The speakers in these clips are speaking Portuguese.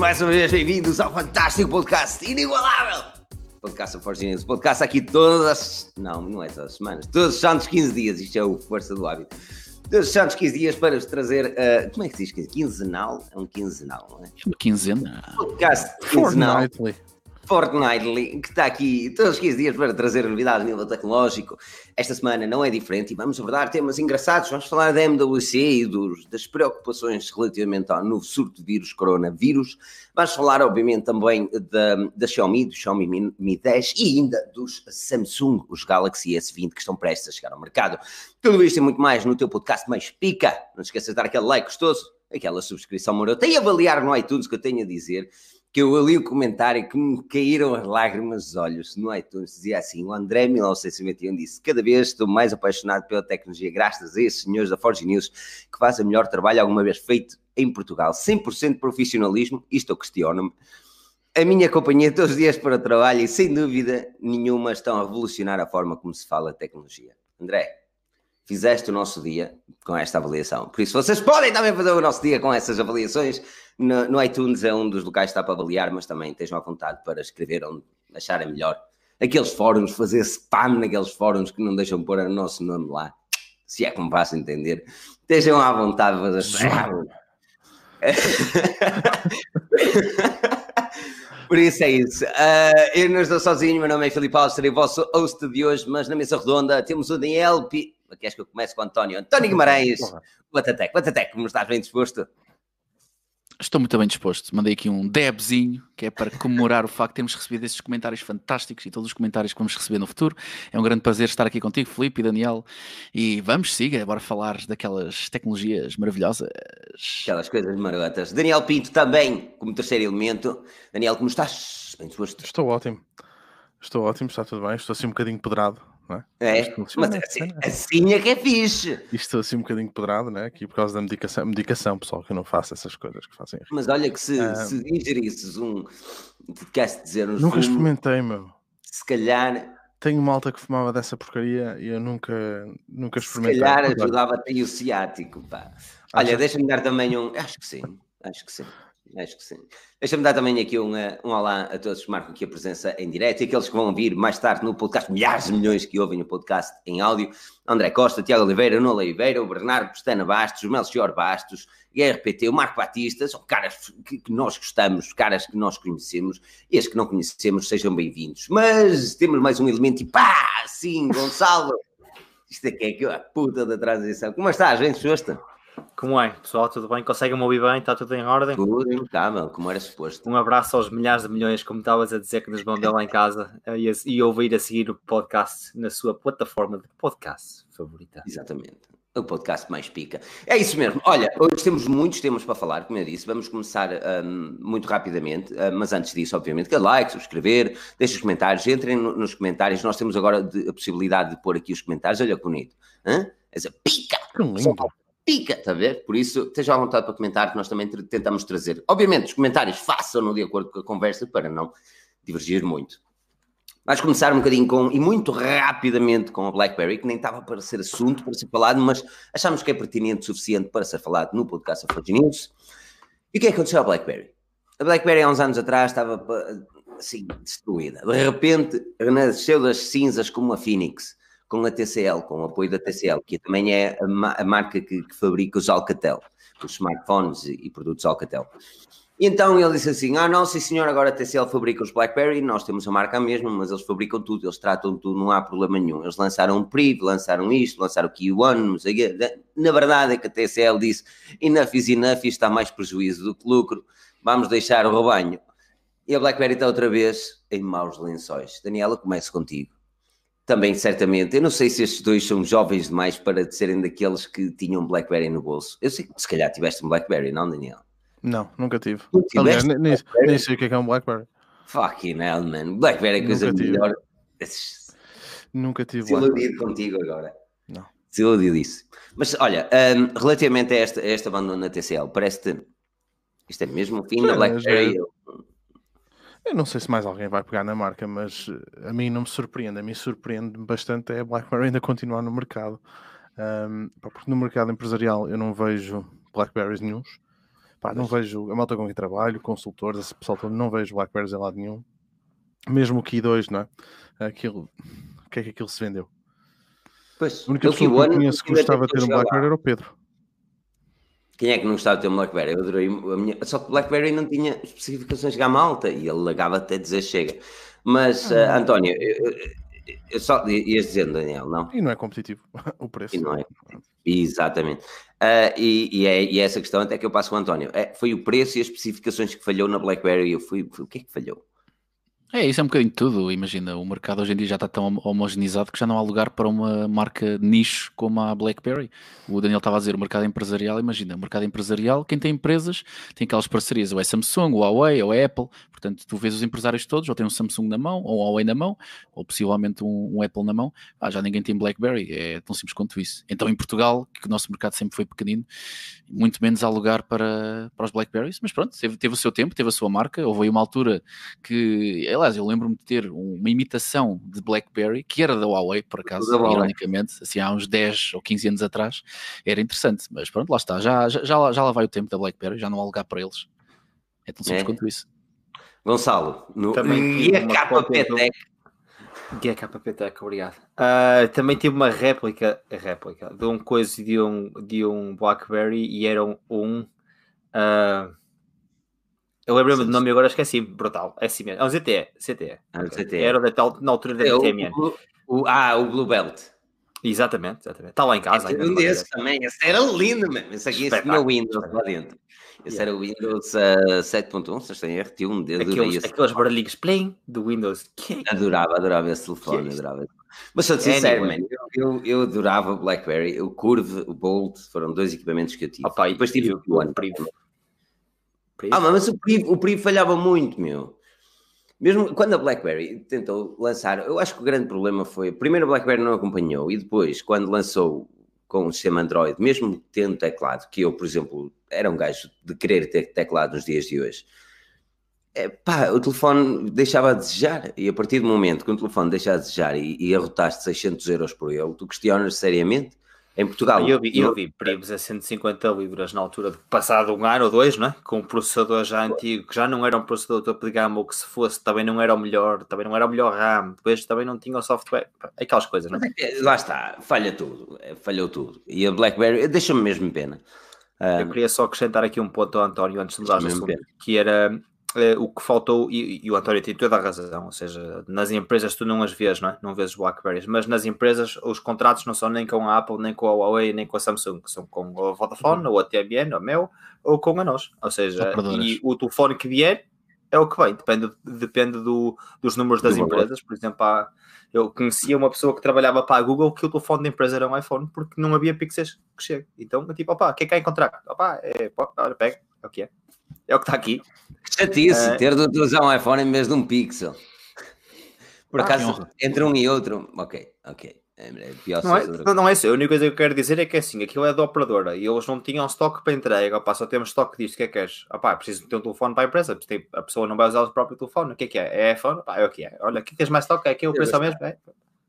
mais uma vez bem-vindos ao fantástico podcast inigualável. Podcast of Forgineers, podcast aqui todas as... Não, não é todas as semanas, todos os santos 15 dias, isto é o Força do Hábito. Todos os santos 15 dias para vos trazer, uh, como é que se diz? Quinzenal? É um quinzenal, não é? Quinzena. Podcast quinzenal. Fortnightly. Fortnightly, que está aqui todos os 15 dias para trazer novidades a nível tecnológico. Esta semana não é diferente e vamos abordar temas engraçados. Vamos falar da MWC e dos, das preocupações relativamente ao novo surto de vírus coronavírus. Vamos falar, obviamente, também da, da Xiaomi, do Xiaomi Mi, Mi 10 e ainda dos Samsung, os Galaxy S20 que estão prestes a chegar ao mercado. Tudo isto e muito mais no teu podcast mais pica. Não esqueças de dar aquele like gostoso, aquela subscrição marota e avaliar no iTunes que eu tenho a dizer que eu li o comentário que me caíram as lágrimas dos olhos no iTunes, dizia assim, o André 1991 disse, cada vez estou mais apaixonado pela tecnologia, graças a esses senhores da Forge News, que fazem o melhor trabalho alguma vez feito em Portugal, 100% de profissionalismo, isto eu questiono-me, a minha companhia todos os dias para o trabalho e sem dúvida nenhuma estão a revolucionar a forma como se fala tecnologia. André, fizeste o nosso dia com esta avaliação. Por isso, vocês podem também fazer o nosso dia com essas avaliações. No, no iTunes é um dos locais que está para avaliar, mas também estejam à vontade para escrever onde acharem melhor. Aqueles fóruns, fazer spam naqueles fóruns que não deixam pôr o nosso nome lá, se é como faço entender. Estejam à vontade de fazer spam. Por isso é isso. Uh, eu não estou sozinho, meu nome é Filipe Alves, serei o vosso host de hoje, mas na mesa redonda temos o Daniel P... Queres que eu comece com o António? António Guimarães, Batatec, Batatec, como estás bem disposto? Estou muito bem disposto. Mandei aqui um debzinho, que é para comemorar o facto de termos recebido esses comentários fantásticos e todos os comentários que vamos receber no futuro. É um grande prazer estar aqui contigo, Felipe e Daniel. E vamos, siga, bora falar daquelas tecnologias maravilhosas. Aquelas coisas marotas. Daniel Pinto também, como terceiro elemento. Daniel, como estás? Bem disposto? Estou ótimo. Estou ótimo, está tudo bem. Estou assim um bocadinho pedrado. É? É, mas assim, é. assim é que é fixe. Isto Estou assim um bocadinho pedrado, né? Aqui por causa da medicação, medicação, pessoal, que eu não faço essas coisas que fazem. Mas olha que se, Ah. se ingerisses um, queres dizer, uns Nunca experimentei, meu. se calhar, Tenho malta que fumava dessa porcaria e eu nunca, nunca se experimentei. calhar Mas olha, ajudava-te o ciático, pá. Olha, Achas? deixa-me dar também um, acho que sim, acho que sim. Acho que sim. Deixa-me dar também aqui um, eh, um olá a todos que marcam aqui a presença em direto e aqueles que vão ouvir mais tarde no podcast, milhares de milhões que ouvem o podcast em áudio. André Costa, Tiago Oliveira, Nuno Oliveira, o Bernardo Pestana Bastos, o Melchior Bastos, RPT, o Marco Batista, são caras que, que nós gostamos, caras que nós conhecemos, e as que não conhecemos sejam bem-vindos. Mas temos mais um elemento e pá, sim, Gonçalo, isto aqui é que é a puta da transição. Como estás, bem disposto? Como é, pessoal? Tudo bem? Conseguem-me ouvir bem? Está tudo em ordem? Tudo impecável, como era suposto. Um abraço aos milhares de milhões, como estavas a dizer, que nos vão ver lá em casa eh, e, e ouvir a seguir o podcast na sua plataforma de podcast favorita. Exatamente. O podcast mais pica. É isso mesmo. Olha, hoje temos muitos temas para falar, como eu disse. Vamos começar hum, muito rapidamente, hum, mas antes disso, obviamente, que é like, subscrever, deixem os comentários, entrem no- nos comentários. Nós temos agora de- a possibilidade de pôr aqui os comentários. Olha que bonito. Hã? Essa pica! Que lindo. Pica, está a ver? Por isso, esteja à vontade para comentar, que nós também tentamos trazer. Obviamente, os comentários façam-no de acordo com a conversa para não divergir muito. Vamos começar um bocadinho com, e muito rapidamente, com a BlackBerry, que nem estava para ser assunto, para ser falado, mas achamos que é pertinente o suficiente para ser falado no podcast of Forge News. E o que é que aconteceu à BlackBerry? A BlackBerry há uns anos atrás estava pa- assim, destruída. De repente, renasceu das cinzas como a Phoenix, com a TCL, com o apoio da TCL, que também é a, ma- a marca que, que fabrica os Alcatel, os smartphones e, e produtos Alcatel. E então ele disse assim: Ah, não, sim senhor, agora a TCL fabrica os Blackberry, nós temos a marca mesmo, mas eles fabricam tudo, eles tratam tudo, não há problema nenhum. Eles lançaram um PRIV, lançaram isto, lançaram o Q1, não sei o quê. Na verdade é que a TCL disse: Enough is enough, isto está mais prejuízo do que lucro, vamos deixar o rebanho. E a BlackBerry está outra vez em maus lençóis. Daniela, começo contigo. Também, certamente, eu não sei se estes dois são jovens demais para serem daqueles que tinham BlackBerry no bolso. Eu sei que se calhar tiveste um BlackBerry, não, Daniel? Não, nunca tive. Aliás, nem, nem, sei o que é, que é um Blackberry. Fucking hell, man. Blackberry é coisa Nunca tive. melhor. Nunca tive. Desiludido contigo agora. Não. Desiludidíssimo. Mas olha, hum, relativamente a esta, a este abandono da TCL, parece-te. Isto é mesmo o fim da Sim, BlackBerry? Eu não sei se mais alguém vai pegar na marca, mas eh, a mim não me surpreende. A mim surpreende bastante é a BlackBerry ainda continuar no mercado. Pá, porque no mercado empresarial eu não vejo Blackberries nenhums. Pá, não vejo a malta com quem trabalho, consultores, esse pessoal todo, não vejo Blackberries em lado nenhum. Mesmo o Key 2, não é? Aquilo, o que é que aquilo se vendeu? Pois, A única pessoa que eu conheço que gostava de ter um. Blackberry era o Pedro. Quem é que não gostava de ter um BlackBerry? Eu adorei a minha... Só que o BlackBerry não tinha especificações gama alta e ele lagava até dizer chega. Mas, ah, António, eu, eu- só ias dizendo, Daniel, não? E não é competitivo o preço. E não é. Exatamente. Ah, e, e é, e é essa questão até que eu passo com o António. É, foi o preço e as especificações que falhou na BlackBerry. e Eu fui, fui- o que é que falhou? É, isso é um bocadinho de tudo. Imagina, o mercado hoje em dia já está tão homo- homogeneizado que já não há lugar para uma marca nicho como a BlackBerry. O Daniel estava a dizer o mercado empresarial. Imagina, o mercado empresarial, quem tem empresas tem aquelas parcerias, ou é Samsung, ou Huawei, ou é Apple. Portanto, tu vês os empresários todos, ou tem um Samsung na mão, ou um Huawei na mão, ou possivelmente um, um Apple na mão. Ah, já ninguém tem BlackBerry. É tão simples quanto isso. Então, em Portugal, que o nosso mercado sempre foi pequenino, muito menos há lugar para, para os Blackberries. Mas pronto, teve, teve o seu tempo, teve a sua marca. Houve aí uma altura que, aliás, eu lembro-me de ter um- uma imitação de BlackBerry, que era da Huawei, por acaso, ironicamente, assim há uns 10 ou 15 anos atrás, era interessante, mas pronto, lá está, já, já, já, lá- já lá vai o tempo da BlackBerry, já não há lugar para eles. É tão simples É. quanto isso. Gonçalo, no Também Guia tive uma KPTEC. Guia KPTEC, obrigado. Ah, também tive uma réplica, réplica de um coisa de um, de um Blackberry e era um. um, ah, eu lembro-me do nome agora esqueci. Brutal. É assim mesmo. É um ZTE. ZTE. Ah. ZTE. Era da tal, na altura da É, TMN. o- o- ah, o Blue Belt. Exatamente, exatamente. Está lá em casa. ainda um não desses também. Esse era lindo, mano. Esse aqui esse o Windows lá dentro. Esse Yeah. era o Windows ah, 7.1, se tem erro, tinha um ver. dedo. Aqueles, aqueles barulhinhos plim do Windows. Que- Adorava, adorava esse telefone, é adorava. Mas sou sincero, Anyway. man, eu, eu, eu adorava o BlackBerry, o Curve, o Bolt, foram dois equipamentos que eu tive. Opa, e- Depois tive o One. Privo. Ah, mas o Priv, o Priv falhava muito, meu. Mesmo quando a BlackBerry tentou lançar, eu acho que o grande problema foi, primeiro a BlackBerry não acompanhou e depois, quando lançou com o sistema Android, mesmo tendo teclado, que eu, por exemplo, era um gajo de querer ter teclado nos dias de hoje, é, pá, o telefone deixava a desejar e a partir do momento que o telefone deixa a desejar e, e arrotaste 600 euros por ele, tu questionas seriamente. Em Portugal, Eu vi, eu vi primos a 150 libras na altura de passado um ano ou dois, não é? Com um processador já antigo, que já não era um processador topo de gama, ou que se fosse também não era o melhor, também não era o melhor RAM, depois também não tinha o software, aquelas coisas, não é? É, Lá está, falha tudo, é, falhou tudo. E a BlackBerry deixa-me mesmo pena. Ah, Eu queria só acrescentar aqui um ponto ao António antes de mudar de Mesmo assunto, que era eh, o que faltou, e, e o António tem toda a razão, ou seja, nas empresas tu não as vês, não é? Não vês Blackberries, mas nas empresas os contratos não são nem com a Apple, nem com a Huawei, nem com a Samsung, são com a Vodafone, ou a TMN, ou a Mel, ou com a nós. Ou seja, e o telefone que vier é o que vem, depende, depende do, dos números das Do empresas. Por exemplo, há- eu conhecia uma pessoa que trabalhava para a Google que o telefone da empresa era um iPhone porque não havia pixels que chegue. Então, tipo, opá, o que é que há em contrato? Opá, é, pega, é o que é. É o que está aqui. que chatice Eh, ter de utilizar um iPhone em vez de um Pixel. Por Ah, acaso, que entre um e outro, ok, ok. É, é pior Não é, outra não, é isso. A única coisa que eu quero dizer é que assim, aquilo é da operadora e eles não tinham estoque para entrega. Opá, só temos estoque disto. O que é que queres? Opá, preciso ter um telefone para a empresa. A pessoa não vai usar o próprio telefone. O que é que é? É iPhone? Opá, é o que é. Olha, aqui tens mais estoque. É aqui o Eu preço ao mesmo. É.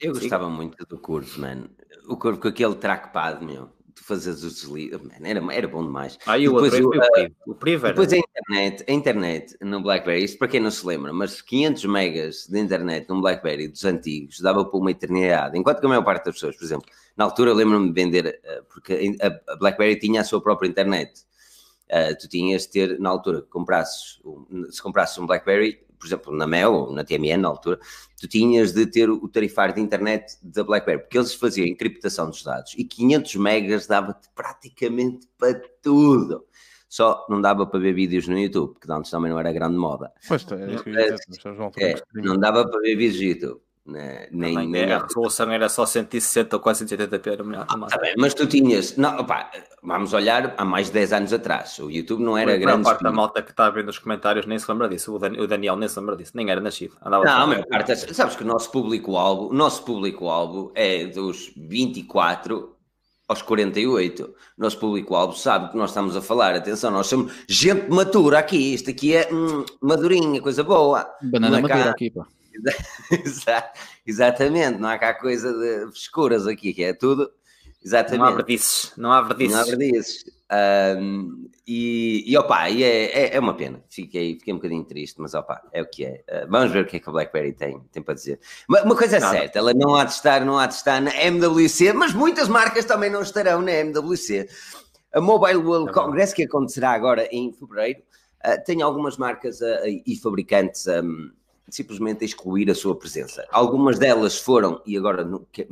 Eu Sim. gostava muito do Curve, mano. O Curve com aquele trackpad, meu. Tu fazes os desliz, man, era, era bom demais. Aí o Depois outro o, foi o. O era. Depois a internet, a internet no BlackBerry, isto para quem não se lembra, mas 500 megas de internet num BlackBerry dos antigos dava para uma eternidade. Enquanto que a maior parte das pessoas, por exemplo, na altura lembro-me de vender, eh, porque a a BlackBerry tinha a sua própria internet. Uh, tu tinhas de ter, na altura, que comprasses, um- se comprasses um BlackBerry, por exemplo, na Mel ou na TMN, na altura, tu tinhas de ter o tarifário de internet da BlackBerry, porque eles faziam encriptação dos dados e 500 megas dava-te praticamente para tudo. Só não dava para ver vídeos no YouTube, porque antes também não era grande moda. Pois, é que É, que streaming- não dava para ver vídeos no YouTube. Né, Nem, Também, nem, é, a resolução era só 160 ou quase 180p. No melhor, no Tá bem, mas tu tinhas. Não, opá, vamos olhar há mais de 10 anos atrás. O YouTube não era a maior grande. parte da malta que está a ver nos comentários nem se lembra disso. O Dan- o Daniel nem se lembra disso. Nem era nascido. Andava Não, a parte. Sabes que o nosso público-alvo, o nosso público-alvo é dos 24 aos 48. O nosso público-alvo sabe o que nós estamos a falar. Atenção, nós somos gente matura aqui. Isto aqui é hum, madurinha, coisa boa. Banana Não é cá. madeira aqui, pá. Exa- Exatamente, não há cá coisa de escuras aqui, que é tudo Exatamente. Não há verdices. Não há verdices. Não há verdices. Um, e, e opa, e é, é, é, uma pena. Fiquei, fiquei um bocadinho triste, mas opa, é o que é. Uh, vamos ver o que é que a BlackBerry tem, tem para dizer. Uma, uma coisa é Nada. certa, ela não há de estar, não há de estar na MWC, mas muitas marcas também não estarão na MWC. A Mobile World é Congress, que acontecerá agora em fevereiro, uh, tem algumas marcas uh, e fabricantes um, simplesmente excluir a sua presença. Algumas delas foram, e agora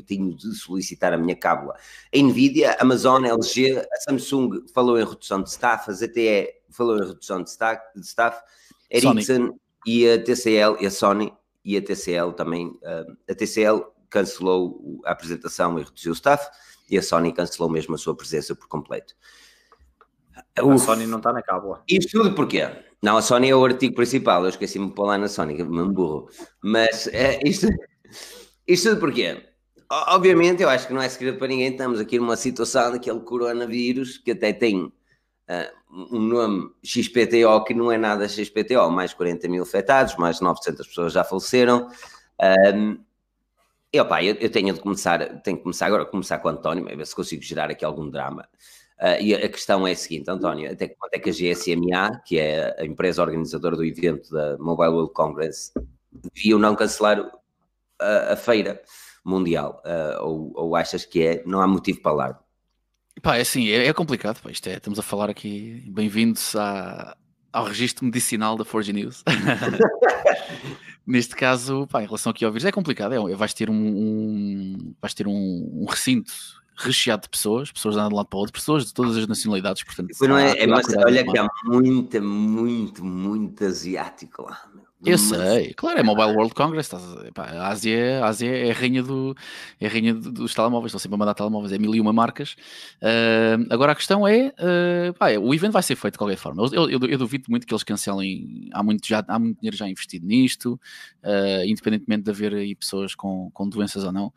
tenho de solicitar a minha cábula, a Nvidia, a Amazon, LG, a Samsung falou em redução de staff, a ZTE falou em redução de staff, de staff Ericsson e a TCL e a Sony e a TCL também, a TCL cancelou a apresentação e reduziu o staff e a Sony cancelou mesmo a sua presença por completo. A Uf, Sony não está na cábula. Isto tudo porquê? Não, a Sony é o artigo principal, eu esqueci-me de pôr lá na Sony, me burro. Mas é, isto, isto tudo porquê? Obviamente, eu acho que não é segredo para ninguém, estamos aqui numa situação daquele coronavírus que até tem uh, um nome XPTO que não é nada XPTO, mais 40 mil afetados, mais 900 pessoas já faleceram. Um, e opa, eu, eu tenho de começar, tenho que começar agora, começar com o António, a ver se consigo gerar aqui algum drama. Uh, e a questão é a seguinte, António, até quando é que a GSMA, que é a empresa organizadora do evento da Mobile World Congress, deviam não cancelar a, a feira mundial? Uh, ou, ou, achas que é, não há motivo para alarme? Pá, é assim, é, é complicado, pá, é, estamos a falar aqui, bem-vindos ao registro medicinal da Forge News. Neste caso, pá, em relação aqui ao vírus, é complicado, é, vais ter um, um vais ter um, um recinto recheado de pessoas, pessoas andando de lado para o outro, pessoas de todas as nacionalidades, portanto. Não é, é mas olha que há muita, muito, muito asiático lá. Eu mas... sei, claro, é Mobile World Congress. Pá, a, Ásia, a Ásia é a rainha, do, é a rainha dos telemóveis, estão sempre a mandar telemóveis, é mil e uma marcas. Uh, agora a questão é: uh, pá, o evento vai ser feito de qualquer forma. Eu, eu, eu, duvido muito que eles cancelem. Há muito, já, há muito dinheiro já investido nisto, uh, independentemente de haver aí pessoas com, com doenças ou não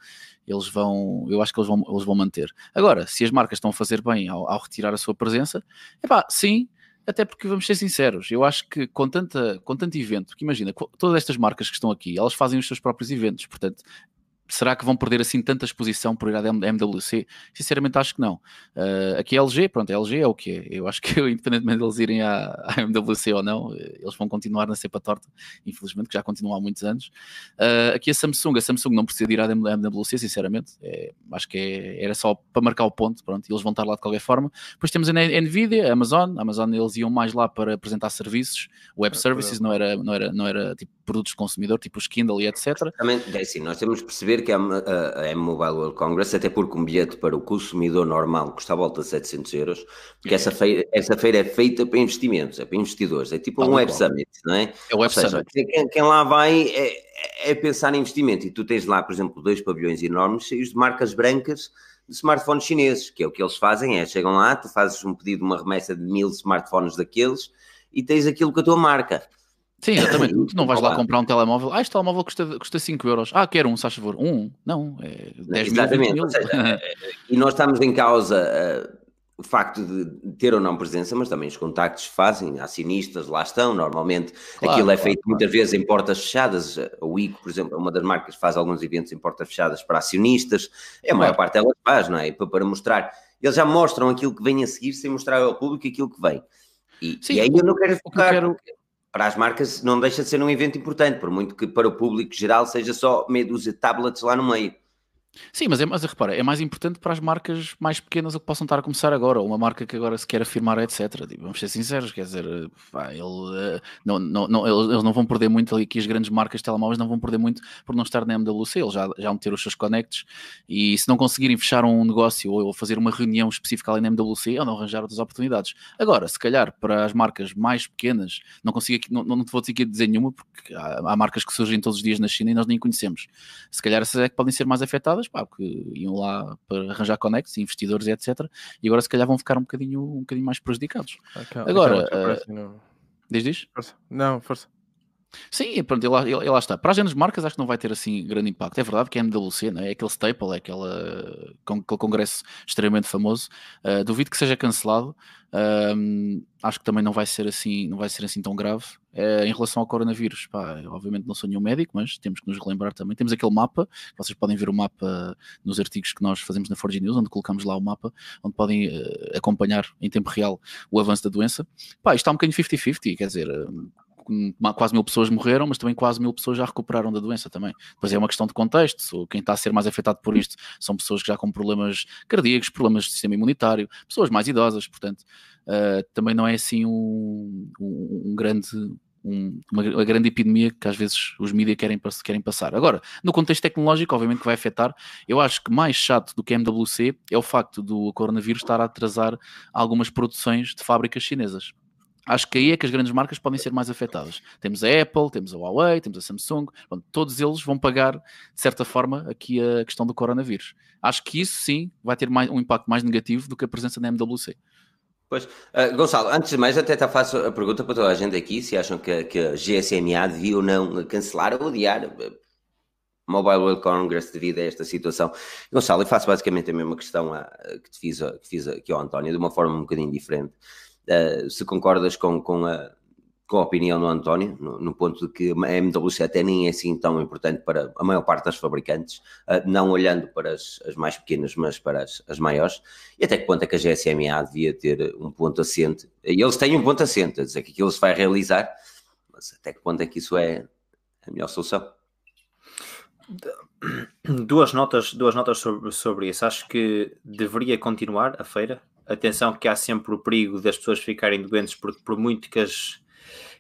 eles vão, eu acho que eles vão, eles vão manter. Agora, se as marcas estão a fazer bem ao, ao retirar a sua presença, é pá, sim, até porque vamos ser sinceros, eu acho que com, tanta, com tanto evento, porque imagina, todas estas marcas que estão aqui, elas fazem os seus próprios eventos, portanto, será que vão perder assim tanta exposição por ir à MWC? Sinceramente acho que não. Uh, aqui é LG, pronto, a LG é o que é. Eu acho que independentemente de eles irem à, à, MWC ou não, eles vão continuar na cepa torta, infelizmente, que já continuam há muitos anos. Uh, aqui a Samsung, a Samsung não precisa ir à MWC, sinceramente, é, acho que é, era só para marcar o ponto, pronto, eles vão estar lá de qualquer forma. Depois temos a Nvidia, a Amazon, a Amazon eles iam mais lá para apresentar serviços, web é, services, não era, não era, não era tipo produtos de consumidor, tipo os Kindle e etc. Também, é assim, nós temos de perceber que a, a, a Mobile World Congress, até porque um bilhete para o consumidor normal custa a volta de 700 euros, porque é. essa, feira, essa feira é feita para investimentos, é para investidores, é tipo um Web Summit, não é? É o Web seja, Summit. Quem, quem, lá vai é, é pensar em investimento, e tu tens lá, por exemplo, dois pavilhões enormes cheios de marcas brancas de smartphones chineses, que é o que eles fazem, é chegam lá, tu fazes um pedido, uma remessa de mil smartphones daqueles e tens aquilo com a tua marca. Sim, exatamente. Tu não vais lá comprar um telemóvel. Ah, este telemóvel custa, custa 5 euros. Ah, quero um, se faz favor. Um? Não, é 10 exatamente. mil. Seja, e nós estamos em causa uh, o facto de ter ou não presença, mas também os contactos fazem, acionistas lá estão, normalmente claro, aquilo é feito claro. muitas vezes em portas fechadas, o ICO, por exemplo, é uma das marcas faz alguns eventos em portas fechadas para acionistas, é a maior parte delas faz, não é? Para, para mostrar, eles já mostram aquilo que vem a seguir sem mostrar ao público aquilo que vem. E, Sim, e aí eu não quero focar... Quero para as marcas não deixa de ser um evento importante, por muito que para o público geral seja só meia dúzia de tablets lá no meio. Sim, mas, é, mas repara, é mais importante para as marcas mais pequenas que possam estar a começar agora, ou uma marca que agora se quer afirmar, etc. Tipo, vamos ser sinceros, quer dizer, pá, ele, uh, não, não, não, eles não vão perder muito ali, que as grandes marcas de telemóveis não vão perder muito por não estar na MWC, eles já, já ter os seus connects e se não conseguirem fechar um negócio ou fazer uma reunião específica ali na MWC, ou não arranjar outras oportunidades. Agora, se calhar para as marcas mais pequenas, não consigo aqui, não, não te vou dizer nenhuma, porque há, há, marcas que surgem todos os dias na China e nós nem conhecemos. Se calhar essas é que podem ser mais afetadas pá, porque iam lá para arranjar conexos, investidores e etc. E agora se calhar vão ficar um bocadinho, um bocadinho mais prejudicados. Agora, aquela uh, no... diz, diz? Força. Não, força. Sim, pronto, lá, está. Para as grandes marcas acho que não vai ter assim grande impacto. É verdade que é MWC, né? é aquele staple, é aquela, com- aquele congresso extremamente famoso. Uh, duvido que seja cancelado. Um, acho que também não vai ser assim, não vai ser assim tão grave. Uh, em relação ao coronavírus, pá, obviamente não sou nenhum médico, mas temos que nos relembrar também. Temos aquele mapa, vocês podem ver o mapa nos artigos que nós fazemos na Forge News, onde colocamos lá o mapa, onde podem uh, acompanhar em tempo real o avanço da doença. Pá, isto está um bocadinho 50-50, quer dizer, quase mil pessoas morreram, mas também quase mil pessoas já recuperaram da doença também. Depois é uma questão de contexto. Quem está a ser mais afetado por isto são pessoas que já com problemas cardíacos, problemas de sistema imunitário, pessoas mais idosas, portanto, uh, também não é assim um, um, um grande. Um, uma, uma, grande epidemia que às vezes os mídias querem, querem passar. Agora, no contexto tecnológico, obviamente que vai afetar. Eu acho que mais chato do que a MWC é o facto do coronavírus estar a atrasar algumas produções de fábricas chinesas acho que aí é que as grandes marcas podem ser mais afetadas. Temos a Apple, temos a Huawei, temos a Samsung, pronto, todos eles vão pagar, de certa forma, aqui a questão do coronavírus. Acho que isso sim vai ter mais, um impacto mais negativo do que a presença da MWC. Pois, uh, Gonçalo, antes de mais, até faço a pergunta para toda a gente aqui, se acham que, que a GSMA devia ou não cancelar ou adiar Mobile World Congress devido a esta situação. Gonçalo, eu faço basicamente a mesma questão a, que te fiz, que fiz aqui ao António, de uma forma um bocadinho diferente. Uh, se concordas com, com, a, com a opinião do António, no, no, ponto de que a MWC até nem é assim tão importante para a maior parte das fabricantes, uh, não olhando para as, as, mais pequenas, mas para as, as, maiores, e até que ponto é que a GSMA devia ter um ponto assente, e eles têm um ponto assente, a dizer que aquilo se vai realizar, mas até que ponto é que isso é a melhor solução? Duas notas, duas notas sobre, sobre isso. Acho que deveria continuar a feira, atenção que há sempre o perigo das pessoas ficarem doentes por, por muito que as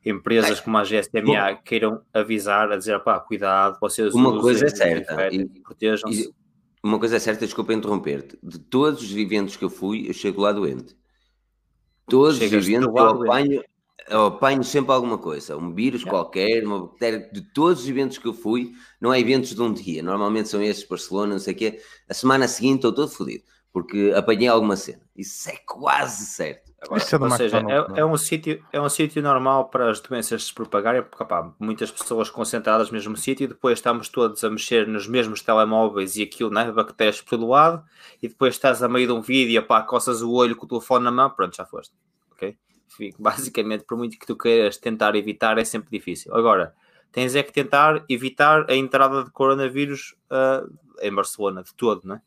empresas como a GSMA queiram avisar, a dizer, pá, cuidado, vocês Uma coisa é certa, protejam-se. Uma coisa é certa, desculpa interromper-te, de todos os eventos que eu fui, eu chego lá doente. Todos Chegas os eventos eu apanho, eu apanho sempre alguma coisa, um vírus qualquer, uma bactéria, de todos os eventos que eu fui, não é eventos de um dia, normalmente são estes, Barcelona, não sei o quê, a semana seguinte estou todo fodido porque apanhei alguma cena. Isso é quase certo. Agora, é ou seja, é, é, um sítio, é um sítio normal para as doenças se propagarem, porque opá, muitas pessoas concentradas no mesmo sítio, e depois estamos todos a mexer nos mesmos telemóveis e aquilo, né? Bactérias pelo lado, e depois estás a meio de um vídeo, opá, coças o olho com o telefone na mão, pronto, já foste. Ok? Basicamente, por muito que tu queiras tentar evitar, é sempre difícil. Agora, tens é que tentar evitar a entrada de coronavírus uh, em Barcelona, de todo, não é?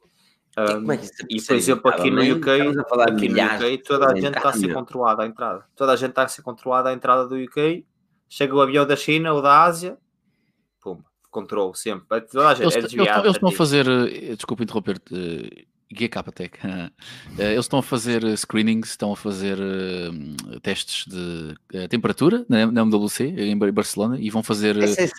Um, é e por exemplo, aqui no UK, aqui no UK toda a gente está a ser controlada à entrada. Toda a gente está a ser controlada à entrada do UK. Chega o avião da China ou da Ásia, pum, controle sempre. Toda a gente eles, é desviado. Eles, estão a fazer, eh, desculpa interromper-te, GKPTEC. Eh, eles estão a fazer screenings, estão a fazer uh, testes de uh, temperatura na, na MWC, em Barcelona, e vão fazer.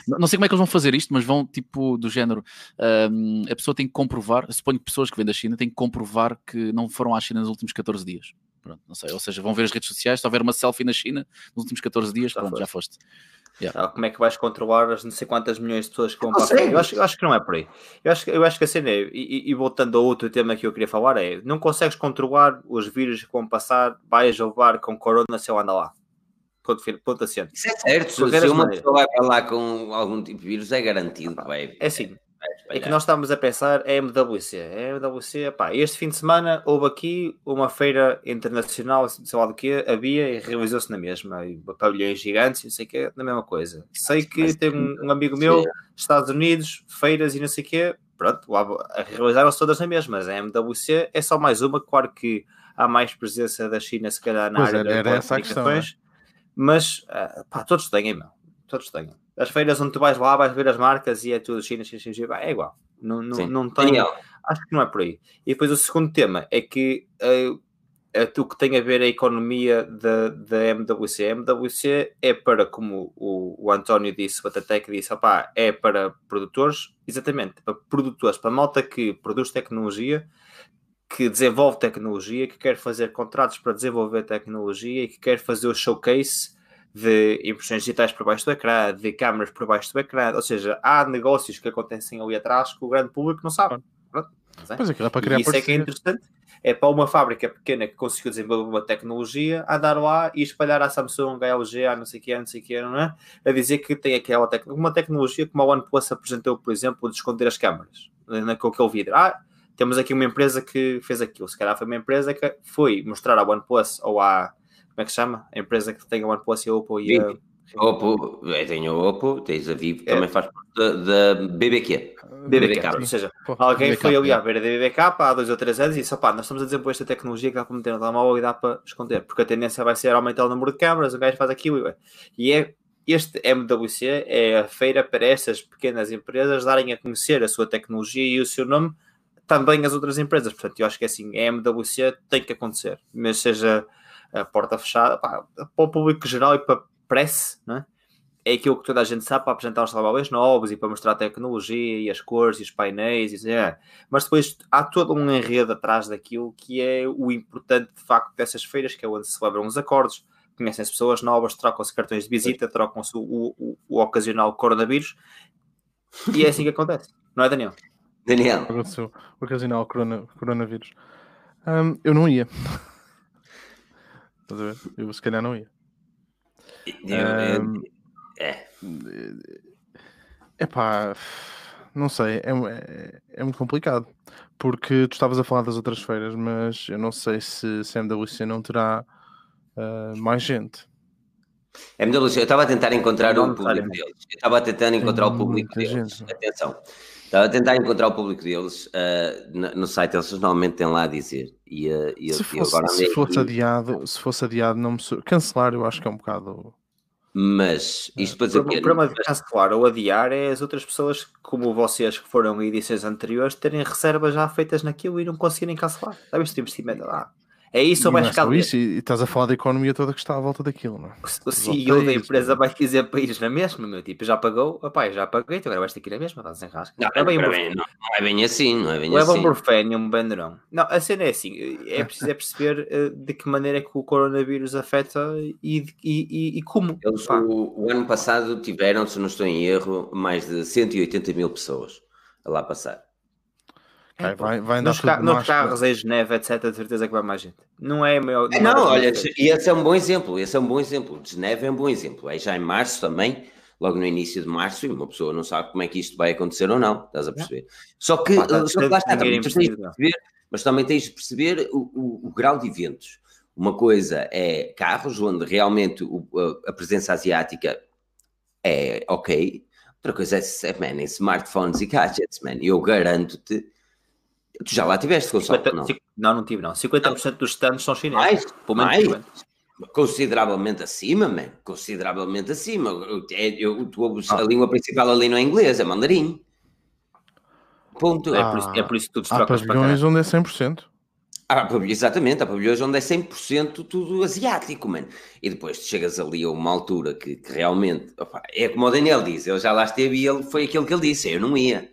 Não sei como é que eles vão fazer isto, mas vão tipo do género. a pessoa tem que comprovar, suponho que pessoas que vêm da China têm que comprovar que não foram à China nos últimos 14 dias. Pronto, não sei, ou seja, vão ver as redes sociais, se houver uma selfie na China nos últimos 14 dias, já pronto, foste. já foste. Yeah. Como é que vais controlar as não sei quantas milhões de pessoas que vão para Eu acho, eu acho que não é por aí. Eu acho, eu acho que a cena é, e, e, voltando ao outro tema que eu queria falar, é não consegues controlar os vírus que vão passar, vais levar com corona se eu anda lá. Ponto, ponto assente. Isso é certo. Se, se uma pessoa vai para lá com algum tipo de vírus, é garantido que vai. É assim. É que nós estamos a pensar é MWC. É MWC, pá, este fim de semana houve aqui uma feira internacional, sei lá do que, havia e realizou-se na mesma. E pavilhões gigantes, não sei o que, na mesma coisa. Sei que tem um, um amigo meu, Estados Unidos, feiras e não sei o que, pronto, realizaram-se todas na mesma, mas a MWC é só mais uma, claro que há mais presença da China, se calhar, na pois área era, das comunicações, questão, mas uh, pá, todos têm, meu, todos têm as feiras onde tu vais lá, vais ver as marcas e é tudo China, China, China, é igual. Não, não, não tem. Acho que não é por aí. E depois o segundo tema é que uh, é tu que tem a ver a economia da, da MWC. A MWC é para, como o, o António disse, o Batatec disse, opá, é para produtores, exatamente, para produtores, para malta que produz tecnologia, que desenvolve tecnologia, que quer fazer contratos para desenvolver tecnologia e que quer fazer o showcase de impressões digitais por baixo do ecrã, de câmaras por baixo do ecrã, ou seja, há negócios que acontecem ali atrás que o grande público não sabe. Mas é. Pois aquilo é para E criar isso é que é interessante. É para uma fábrica pequena que conseguiu desenvolver uma tecnologia, andar lá e espalhar à Samsung, à LG, a não sei o que, a não sei o que, não é? A dizer que tem aquela tec uma tecnologia como a OnePlus apresentou, por exemplo, de esconder as câmaras aquele vidro. Ah, temos aqui uma empresa que fez aquilo. Se calhar foi uma empresa que foi mostrar à OnePlus ou à. Como é que se chama? A empresa que tem a OnePlus e a Oppo e a. Vivo. Oppo, é, tem o Oppo, tens a Vivo, É. também faz parte da, BBQ. BBK. BBK. Ou seja, Pô, Alguém BBK, foi ali à beira da BBK há dois ou três anos e disse: opá, nós estamos a desenvolver esta tecnologia que dá para meter no telemóvel e dá para esconder, porque a tendência vai ser aumentar o número de câmaras, o gajo faz aquilo. E é este MWC é a feira para estas pequenas empresas darem a conhecer a sua tecnologia e o seu nome também às outras empresas. Portanto, eu acho que é assim, a MWC tem que acontecer, mas seja a porta fechada, pá, para o público geral e para a press, não é? aquilo que toda a gente sabe para apresentar os telemóveis novos e para mostrar a tecnologia e as cores e os painéis, e, assim, é. mas depois há todo um enredo atrás daquilo que é o importante de facto dessas feiras, que é onde se celebram os acordos, conhecem-se pessoas novas, trocam-se cartões de visita, trocam-se o, o, o ocasional coronavírus e é assim que acontece, não é Daniel? Daniel, Aconteceu o ocasional corona, coronavírus. Hum, eu não ia. Estás a ver? Eu se calhar não ia. eu- Hum, é, Epá, não sei, é, é, é muito complicado. Porque tu estavas a falar das outras feiras, mas eu não sei se, se a MWC não terá ah, mais gente. MWC, eu estava a tentar encontrar o público deles. Eu estava a tentar encontrar o público deles. gente. Atenção. Estava a tentar encontrar o público deles ah, no, site, eles normalmente têm lá a dizer. E, ah, e eu- se e fosse, agora se fosse adiado, se fosse adiado, não me sur- cancelar, eu acho que é um bocado. Mas isto para dizer que o problema de cancelar ou adiar é as outras pessoas, como vocês que foram em edições anteriores, terem reservas já feitas naquilo e não conseguirem cancelar. Viste o investimento lá? É isso ou vai não ficar só doente? isso, e, estás a falar da economia toda que está à volta daquilo, não é? O CEO da empresa não. vai dizer para ir na mesma, meu tipo, já pagou, opá, já paguei, tu agora vais ter que ir na mesma, estás em rasca. Não, é bem um mim, não, não é bem assim, não é bem Leva um assim. morfénio e um bandurão. Não, a cena é assim, é preciso é perceber eh, de que maneira é que o coronavírus afeta e, e, e, e como. Eles, o, o ano passado tiveram, se não estou em erro, mais de 180 mil pessoas a lá passar. Vai, vai, vai andar nos, tudo ca nos carros em Geneve, etc, de certeza que vai mais gente. Não é maior. É, é não, olha, e esse é um bom exemplo, esse é um bom exemplo. De Geneve é um bom exemplo. É já em março também, logo no início de março, e uma pessoa não sabe como é que isto vai acontecer ou não, estás a perceber? Só que, Pá, tá só que lá está, também tens de não. perceber, mas também tens de perceber o, o- o grau de eventos. Uma coisa é carros, onde realmente o- a, a presença asiática é ok. Outra coisa é, é man, em smartphones e gadgets, man. Eu garanto-te. Tu já lá tiveste, Gonçalo, 50, não? não, não tive, não. 50% dos stands são chineses. Mais, Pelo menos mais. 50. Consideravelmente acima, man. Consideravelmente acima. Eu, é- eu, tu ouves- Ah. a língua principal ali não é inglês, é mandarim. Ponto. É, Ah, por isso, é por isso que tu Há destrocas para pavilhões onde é 100%. pavilhões- exatamente, há pavilhões onde é 100% tudo asiático, mano. E depois tu chegas ali a uma altura que, que realmente, opa, é como o Daniel disse, ele já lá esteve e ele, foi aquilo que ele disse, eu não ia.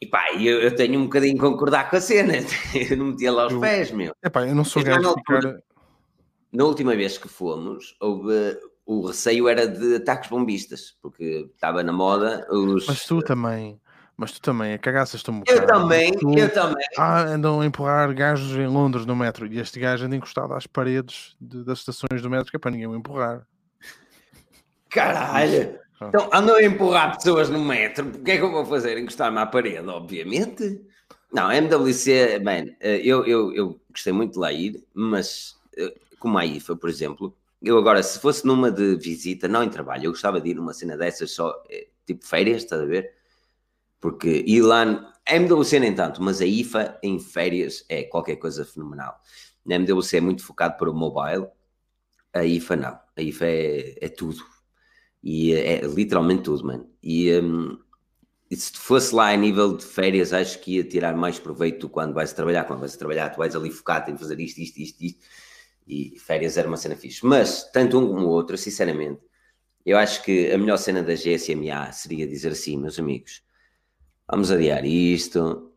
E pá, eu, eu tenho um bocadinho de concordar com a cena, eu não metia lá os Eu- pés, meu. Epá, eu não sou Eu gajo ficar. Na última vez que fomos, houve, o receio era de ataques bombistas, porque estava na moda os... Mas tu também. Mas tu também, a cagaças-te um Eu bocado. também, Tu- eu também. Ah, andam a empurrar gajos em Londres no metro e este gajo anda encostado às paredes de- das estações do metro que é para ninguém o empurrar. Caralho! Ah. Então andam a empurrar pessoas no metro, o que é que eu vou fazer? Encostar-me à parede, obviamente. Não, MWC, man, eh, eu, eu, eu gostei muito de lá ir, mas eh, como a IFA, por exemplo, eu agora, se fosse numa de visita, não em trabalho, eu gostava de ir numa cena dessas só, eh, tipo férias, estás a ver? Porque ir lá, MWC nem tanto, mas a IFA em férias é qualquer coisa fenomenal. A MWC é muito focado para o mobile, a IFA não, a IFA é, é tudo. E é, é literalmente tudo, mano. E, hum, e se tu fosse lá a nível de férias, acho que ia tirar mais proveito do quando vais trabalhar. Quando vais trabalhar, tu vais ali focado em fazer isto, isto, isto, isto. E férias era uma cena fixe. Mas, tanto um como o outro, sinceramente, eu acho que a melhor cena da GSMA seria dizer assim, meus amigos, vamos adiar isto.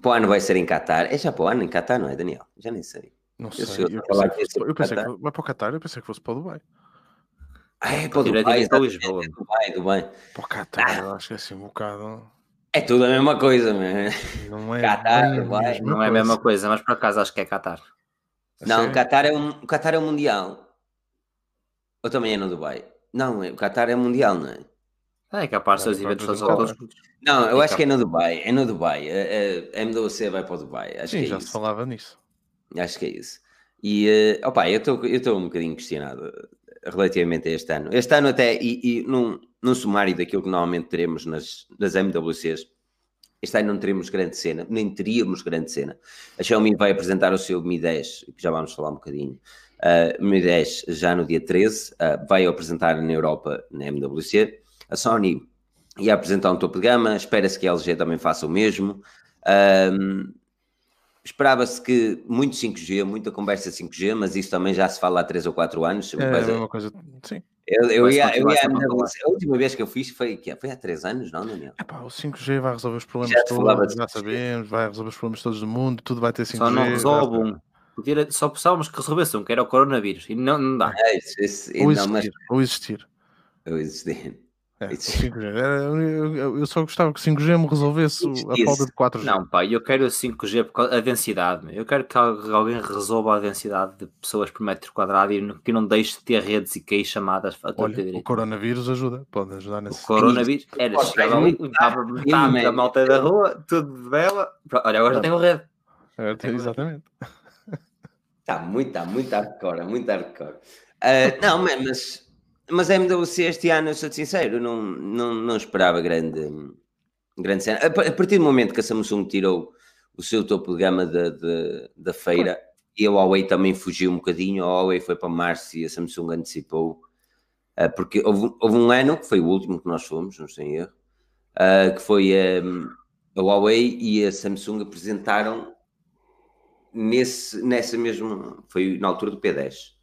Para o ano vai ser em Qatar. É já para o ano em Qatar, não é, Daniel? Já nem sei. Não Eu sei. Eu pensei, que eu pensei que vai para o Qatar, eu pensei que fosse para o Dubai. Ah, é para o Direto Dubai, para exatamente, Lisboa. é Dubai, Dubai. O Qatar, eu acho que é assim um bocado. É tudo a mesma coisa, man. Não é, Qatar, mesma Não é a mesma coisa. mas por acaso acho que é Qatar. A Não, sério? o Qatar é um, o Qatar é um mundial. Ou também é no Dubai? Não, é- o Qatar é mundial, não é? É capaz de ser os É, eventos todos Qatar. todos juntos. Não, eu É acho que é no Dubai. É no Dubai. A, a, a MWC vai para o Dubai. Acho Sim, que é já isso. se falava nisso. Acho que é isso. E, eh, opa, eu estou eu estou um bocadinho questionado relativamente a este ano. Este ano até, e, e num, num sumário daquilo que normalmente teremos nas, nas MWCs, este ano não teremos grande cena, nem teríamos grande cena. A Xiaomi vai apresentar o seu Mi 10, que já vamos falar um bocadinho. Uh, Mi 10 já no dia 13, uh, vai apresentar na Europa na MWC. A Sony ia apresentar um topo de gama, espera-se que a LG também faça o mesmo. Um, Esperava-se que muito 5G, muita conversa 5G, mas isso também já se fala há 3 ou 4 anos. uma É a coisa-. Sim. eu, eu ia, eu ia a a última vez que eu fiz foi, que foi há 3 anos, não, Daniel? Epá, o 5G vai resolver os problemas Já todos, de já 5G. sabemos, vai resolver os problemas todos do mundo, tudo vai ter 5G. Só não resolve um. Podia- Só precisávamos que resolvesse um, que era o coronavírus. E não, não dá. É, isso, isso, Ou não, mas existir, ou existir. É, o Isso. 5G. Era- eu, só gostava que o 5G me resolvesse o- a falta de 4G. Não, pá, eu quero o 5G por causa a densidade. Eu quero que al- alguém resolva a densidade de pessoas por metro quadrado e que não deixe de ter redes e cair chamadas a Olha, o coronavírus ajuda, pode ajudar O nesse. coronavírus era Pô, chegava é ali, tarde, metade da malta da rua, tudo de bela. Pronto, Olha, agora já tenho rede. É, tem- exatamente. Está muito, está muito hardcore, muito hardcore. Ah, não, man, mas, mas a MWC este ano, eu sou sincero, não, não, não esperava grande, grande cena. A, pa- a partir do momento que a Samsung tirou o seu topo de gama da, da, feira e a Huawei também fugiu um bocadinho, a Huawei foi para março e a Samsung antecipou, ah, porque houve, houve um ano, que foi o último que nós fomos, não em erro, ah, que foi ah, a Huawei e a Samsung apresentaram nesse, nessa mesma, foi na altura do P10.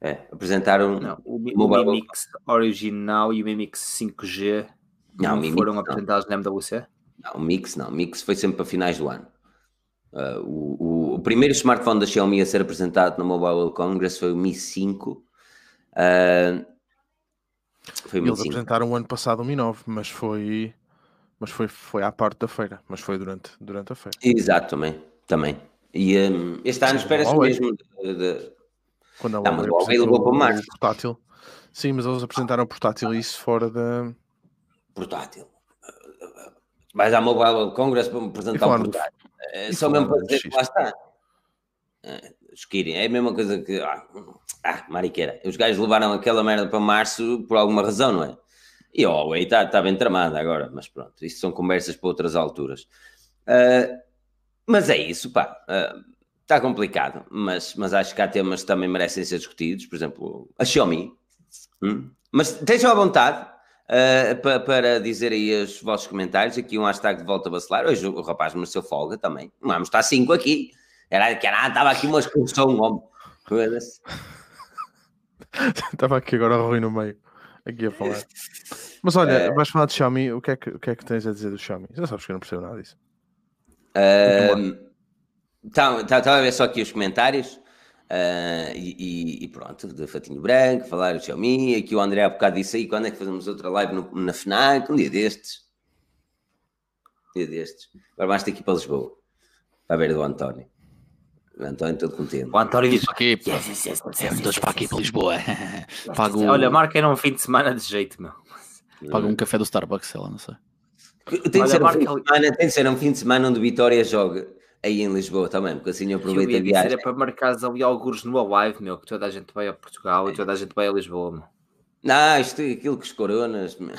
É, apresentaram. Não, o, Mi- o Mi Mix original e o Mi Mix 5G Não, não, Mi foram Mix não. apresentados na MWC? Não, o Mix não. O Mix foi sempre para finais do ano. Uh, o, o- o primeiro smartphone da Xiaomi a ser apresentado no Mobile World Congress foi o Mi 5. Uh, foi o Mi Eles 5. apresentaram o ano passado o Mi 9, mas foi, mas foi, foi à parte da feira, mas foi durante, durante a feira. Exato, também. também. E um, este ano espera-se mesmo de- de- Quando a Não, mas o Huawei levou para o março. portátil. Sim, mas eles apresentaram o portátil e isso fora da. portátil. Vais à Mobile World Congress para me apresentar de- portátil. É só mesmo para dizer que lá está. É, Kirin, é a mesma coisa que. Ah, ah, mariqueira. Os gajos levaram aquela merda para março por alguma razão, não é? E a Huawei está tá bem tramada agora, mas pronto, isso são conversas para outras alturas. Ah, mas é isso, pá. Está complicado, mas, mas acho que há temas que também merecem ser discutidos, por exemplo, a Xiaomi. Hum? Mas estejam à vontade ah, pa- para dizer aí os vossos comentários. Aqui um hashtag de volta a vacilar. Hoje o rapaz mereceu folga também. Vamos estar cinco aqui. Era que era, estava aqui uma excursão, homem. Foda-se. Estava aqui agora o Rui no meio, aqui a falar. Mas olha, É. vais falar de Xiaomi, o que, é que, o que é que tens a dizer do Xiaomi? Já sabes que eu não percebo nada disso. Estava tá, a ver só aqui os comentários. ah, e, e- pronto, de fatinho branco, falar o Xiaomi. Aqui o André há bocado disse aí quando é que fazemos outra live no- na FNAC, um dia destes. Um dia destes. Agora que ir para Lisboa para ver do António. O António todo contente. O António Para aqui. Yes, yes, yes, yes, yes, para aqui para. Lisboa. Pago, Olha, marca era um fim de semana de jeito, meu. pago um café do Starbucks, sei lá, não sei. Tem de, ser um fim de semana, tem de ser um fim de semana onde o Vitória joga aí em Lisboa também, porque assim eu O que eu aproveito a dizer viagem. é para marcares ali alguns no live, meu, que toda a gente vai a Portugal e toda a gente vai a Lisboa, meu. Não, isto é aquilo que os coronas. meu.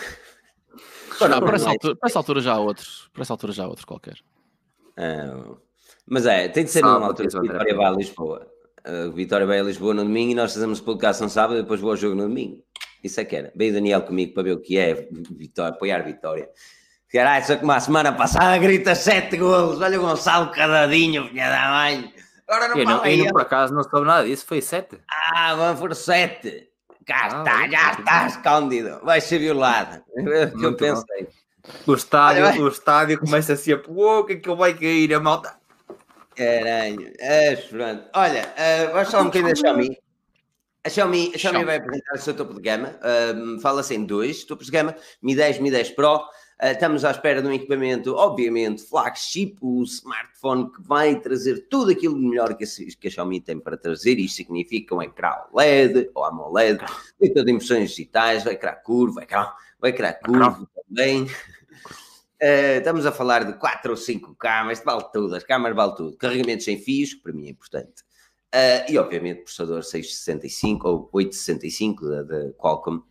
Não, para, essa é- altura, para essa altura já há outros. Para essa altura já há outro qualquer. Ah, mas é, tem de ser numa altura que o o André. Vitória vai a Lisboa. O Vitória vai a Lisboa no domingo e nós fazemos podcast no sábado e depois vou ao jogo no domingo. Isso é que era. Veio o Daniel comigo para ver o que é Vitória, apoiar Vitória. Caralho, só como a semana passada grita sete golos. Olha o Gonçalo Cadadinho, filha da mãe. Agora não Eu não, eu não, por acaso não soube nada disso, foi 7. Ah, vamos por sete. Cá Ah, está, já está escondido. Vai ser violado. É que eu Muito bom. pensei. O estádio, Olha, o estádio começa assim a pô, o que é que ele vai cair, a malta? Caralho, é, pronto. Olha, uh, vamos falar um bocadinho da Xiaomi. A Xiaomi, a Xiaomi Xiaomi. vai apresentar o seu topo de gama. Um, Fala-se em dois topos de gama: Mi 10, Mi 10 Pro. Uh, estamos à espera de um equipamento, obviamente, flagship, o smartphone que vai trazer tudo aquilo de melhor que a, Xiaomi tem para trazer. Isto significa um ecrã LED ou AMOLED, muitas impressões digitais, vai ecrã curvo, vai ecrã curvo também. Uh, estamos a falar de 4 ou 5 câmaras, vale tudo, as câmaras vale tudo. Carregamento sem fios, que para mim é importante. Uh, e obviamente processador 665 ou 865 da, da Qualcomm.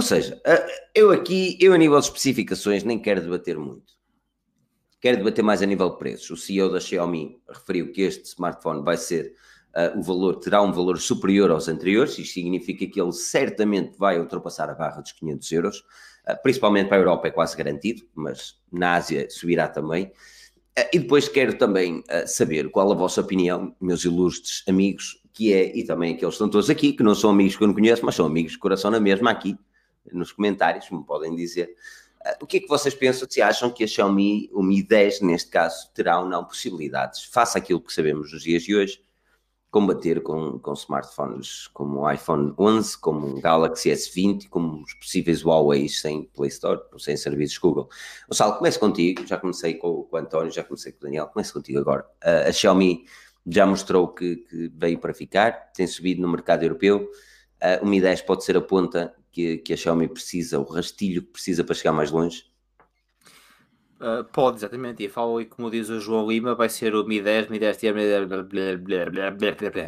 Ou seja, uh, eu aqui, eu a nível de especificações nem quero debater muito. Quero debater mais a nível de preços. O CEO da Xiaomi referiu que este smartphone vai ser uh, o valor, terá um valor superior aos anteriores, isto significa que ele certamente vai ultrapassar a barra dos 500 euros. Ah, principalmente para a Europa é quase garantido, mas na Ásia subirá também. Ah, e depois quero também saber qual a vossa opinião, meus ilustres amigos, que é, e também aqueles que estão todos aqui, que não são amigos que eu não conheço, mas são amigos de coração na mesma aqui, nos comentários, me podem dizer. O que é que vocês pensam se acham que a Xiaomi, o Mi 10 neste caso, terá ou não possibilidades, face àquilo que sabemos nos dias de hoje, combater com, com smartphones como o iPhone 11, como o Galaxy S20, como os possíveis Huawei sem Play Store, sem serviços Google. Gonçalo, começo contigo, já comecei com, com o António, já comecei com o Daniel, começo contigo agora. Uh, a Xiaomi já mostrou que, que, veio para ficar, tem subido no mercado europeu, uh, o Mi 10 pode ser a ponta que, que a Xiaomi precisa, o rastilho que precisa para chegar mais longe? Uh, pode, exatamente. E falo, e como diz o João Lima, vai ser o Mi 10, Mi 10 TM,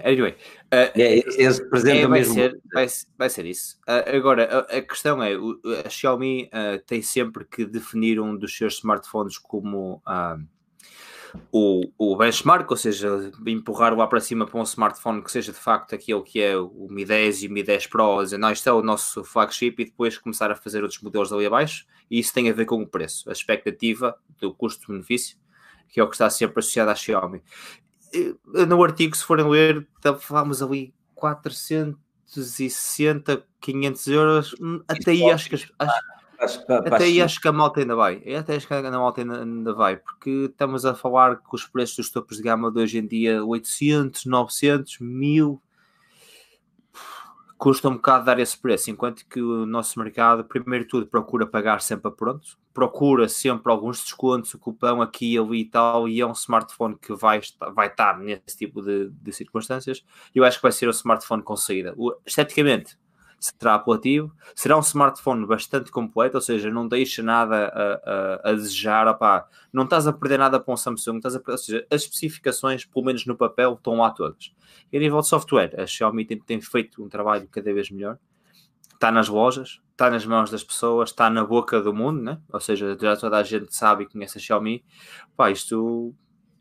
anyway. Uh, é, esse presente é, vai, mesmo. Ser, vai, vai ser isso. Uh, agora, a, a, questão é, a Xiaomi tem sempre que definir um dos seus smartphones como o, o benchmark, ou seja, empurrar lá para cima para um smartphone que seja de facto aquele que é o Mi 10 e o Mi 10 Pro, dizer, não, isto é o nosso flagship e depois começar a fazer outros modelos ali abaixo, e isso tem a ver com o preço, a expectativa do custo-benefício, que é o que está sempre associado à Xiaomi. No artigo, se forem ler, falamos ali 460, 500 euros, hum, até aí acho que acho, Acho que, até aí acho que a malta ainda vai. Eu até acho que a malta ainda, ainda vai, porque estamos a falar que os preços dos topos de gama de hoje em dia 800, 900, 1000 custa um bocado dar esse preço, enquanto que o nosso mercado, primeiro tudo, procura pagar sempre a pronto, procura sempre alguns descontos, o cupão aqui, ali e tal, e é um smartphone que vai estar, vai estar nesse tipo de, de circunstâncias. Eu acho que vai ser o smartphone com saída. O, esteticamente, será apelativo, será um smartphone bastante completo, ou seja, não deixa nada a, a, a desejar, opá, não estás a perder nada para um Samsung, estás a ou seja, as especificações, pelo menos no papel, estão lá todas. E a nível de software, a Xiaomi tem, tem feito um trabalho cada vez melhor, está nas lojas, está nas mãos das pessoas, está na boca do mundo, né? ou seja, já toda a gente sabe e conhece a Xiaomi, isto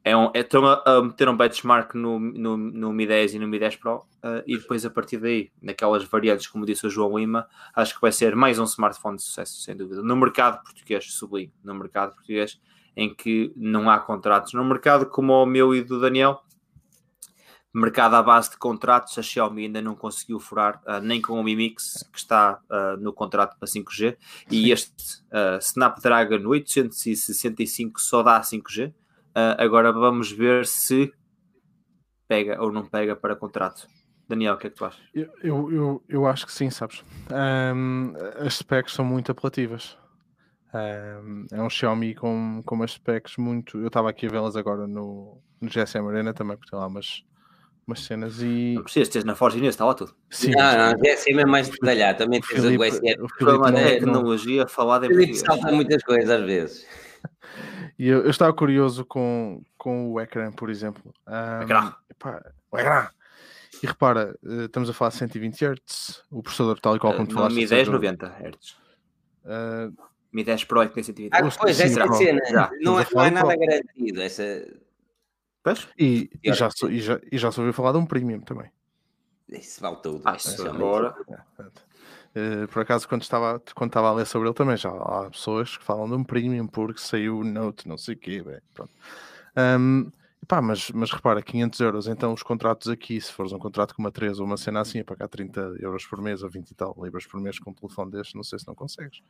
é um, é, estão a, a, meter um benchmark no, no, no Mi 10 e no Mi 10 Pro uh, e depois a partir daí, naquelas variantes, como disse o João Lima, acho que vai ser mais um smartphone de sucesso, sem dúvida. No mercado português, sublinho, no mercado português, em que não há contratos. No mercado como o meu e do Daniel, mercado à base de contratos, a Xiaomi ainda não conseguiu furar, uh, nem com o Mi Mix, que está uh, no contrato para 5G, e este Snapdragon 865 só dá 5G. Uh, agora vamos ver se pega ou não pega para contrato. Daniel, o que é que tu achas? Eu, eu, eu, acho que sim, sabes? Um, as specs são muito apelativas. Um, é um Xiaomi com, com umas specs muito. Eu estava aqui a vê-las agora no, no GSM Arena também, porque tem lá umas, umas cenas e. Não precisas, tens na Forge News, está lá tudo. Sim, não, não, GSM é mais detalhado, também tens o, Filipe, o, o problema é tecnologia falada em português. salta muitas coisas às vezes. E eu, eu, estava curioso com, com o ecrã, por exemplo. Um, ecrã. Epá, o ecrã. E repara, eh, estamos a falar de 120 Hz, o processador tal e qual como tu falaste. Mi 10, 90 Hz. Uh, Mi 10 Pro é que tem 120 Hz. Ah, pois, essa é a cena. Não, é, não é nada garantido. Essa... Pois? E, e, já, e, já, e já se ouviu falar de um premium também. Isso vale tudo. Ah, isso agora. É, Uh, por acaso, quando estava, quando estava a ler sobre ele, também já há pessoas que falam de um premium porque saiu o Note, não sei o quê. Bem, pronto. Um, pá, mas, mas repara, 500 euros, então os contratos aqui, se fores um contrato com uma 3 ou uma cena assim, é pagar 30 euros por mês ou 20 e tal libras por mês com um telefone deste, não sei se não consegues.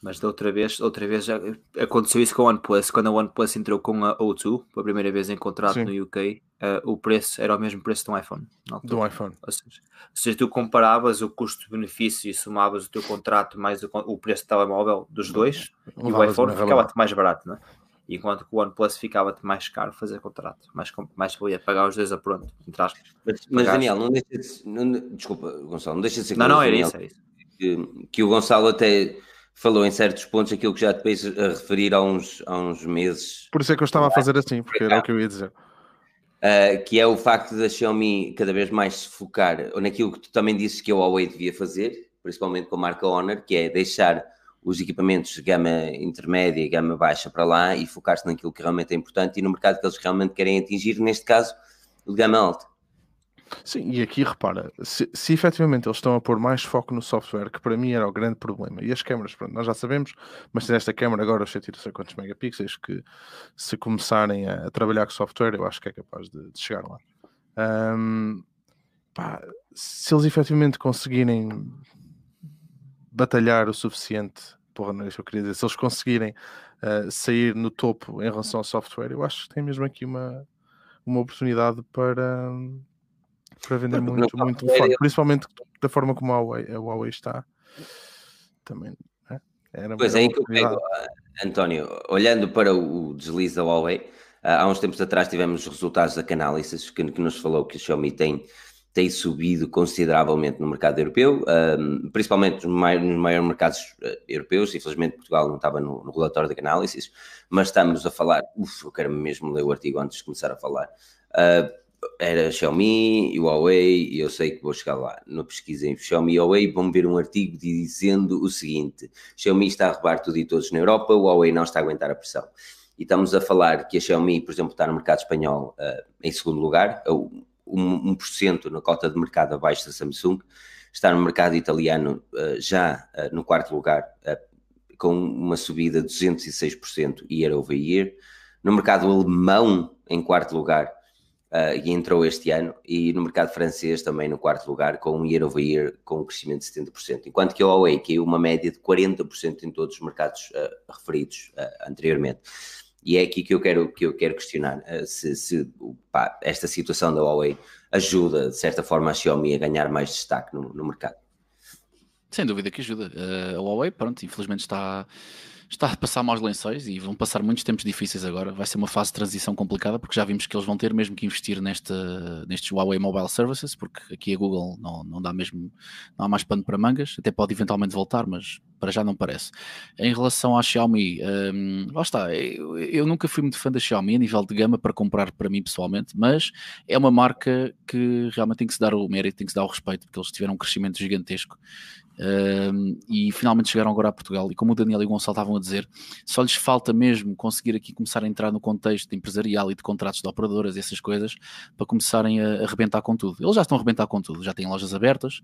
Mas da outra vez, outra vez já aconteceu isso com a OnePlus, quando a OnePlus entrou com a O2, pela primeira vez em contrato Sim. no UK, uh, o preço era o mesmo preço de um iPhone. Do iPhone. Ou seja, seja, tu comparavas o custo-benefício e somavas o teu contrato mais o, o preço do telemóvel dos dois, e o iPhone ficava-te mais barato, não é? E Enquanto que o OnePlus ficava-te mais caro fazer contrato, mais, mais valia pagar os dois a pronto, entre aspas. Mas, mas. Daniel, não deixa de, se- não- desculpa, Gonçalo, não deixa de ser Não, não, era Daniel, isso, era isso. que, que o Gonçalo até falou em certos pontos aquilo que já depois a referir há uns, há uns meses, Por isso é que eu estava a fazer assim, porque era o que eu ia dizer. uh, que é o facto da Xiaomi cada vez mais se focar naquilo que tu também disse que a Huawei devia fazer, principalmente com a marca Honor, que é deixar os equipamentos de gama intermédia e gama baixa para lá e focar-se naquilo que realmente é importante e no mercado que eles realmente querem atingir, neste caso, o de gama alta. Sim, e aqui repara, se, se efetivamente eles estão a pôr mais foco no software, que para mim era o grande problema, e as câmaras, pronto, nós já sabemos, mas tem esta câmara agora, os 100 não sei quantos megapixels, que se começarem a, trabalhar com software, eu acho que é capaz de, de chegar lá. Ahm, pá, se eles efetivamente conseguirem batalhar o suficiente, porra, não é isso que eu queria dizer, se eles conseguirem ah, sair no topo em relação ao software, eu acho que tem mesmo aqui uma, uma oportunidade para, para vender muito, muito ele- principalmente da forma como a Huawei, a Huawei está. Também, né? Era, Pois é aí que eu pego, ah, António, olhando para o deslize da Huawei, ah, há uns tempos atrás tivemos os resultados da Canalisis que, que nos falou que a Xiaomi tem, tem subido consideravelmente no mercado europeu, principalmente nos mai- nos maiores mercados ah, europeus, infelizmente Portugal não estava no, no relatório da Canalisis, mas estamos a falar, uf, eu quero mesmo ler o artigo antes de começar a falar, era Xiaomi Huawei, e eu sei que vou chegar lá no pesquisa em Xiaomi e Huawei, vão ver um artigo dizendo o seguinte: Xiaomi está a roubar tudo e todos na Europa, o Huawei não está a aguentar a pressão. E estamos a falar que a Xiaomi, por exemplo, está no mercado espanhol ah, em segundo lugar, ou um, 1% na cota de mercado abaixo da Samsung, está no mercado italiano ah, já ah, no quarto lugar, com uma subida de 206% year over year, no mercado alemão em quarto lugar, Uh, e entrou este ano, e no mercado francês também no quarto lugar, com um year over year com um crescimento de 70%, enquanto que a Huawei caiu uma média de 40% em todos os mercados uh, referidos uh, anteriormente. E é aqui que eu quero, que eu quero questionar se, se pá, esta situação da Huawei ajuda, de certa forma, a Xiaomi a ganhar mais destaque no, no mercado. Sem dúvida que ajuda. a Huawei, pronto, infelizmente está está a passar maus lençóis e vão passar muitos tempos difíceis agora. Vai ser uma fase de transição complicada porque já vimos que eles vão ter mesmo que investir neste, nestes Huawei Mobile Services, porque aqui a Google não, não dá mesmo, não há mais pano para mangas, até pode eventualmente voltar, mas para já não parece. Em relação à Xiaomi, um, lá está, eu, eu, nunca fui muito fã da Xiaomi a nível de gama para comprar para mim pessoalmente, mas é uma marca que realmente tem que se dar o mérito, tem que se dar o respeito, porque eles tiveram um crescimento gigantesco um, e finalmente chegaram agora a Portugal. E como o Daniel e o Gonçalo estavam a dizer, só lhes falta mesmo conseguir aqui começar a entrar no contexto empresarial e de contratos de operadoras, essas coisas, para começarem a arrebentar com tudo. Eles já estão a arrebentar com tudo, já têm lojas abertas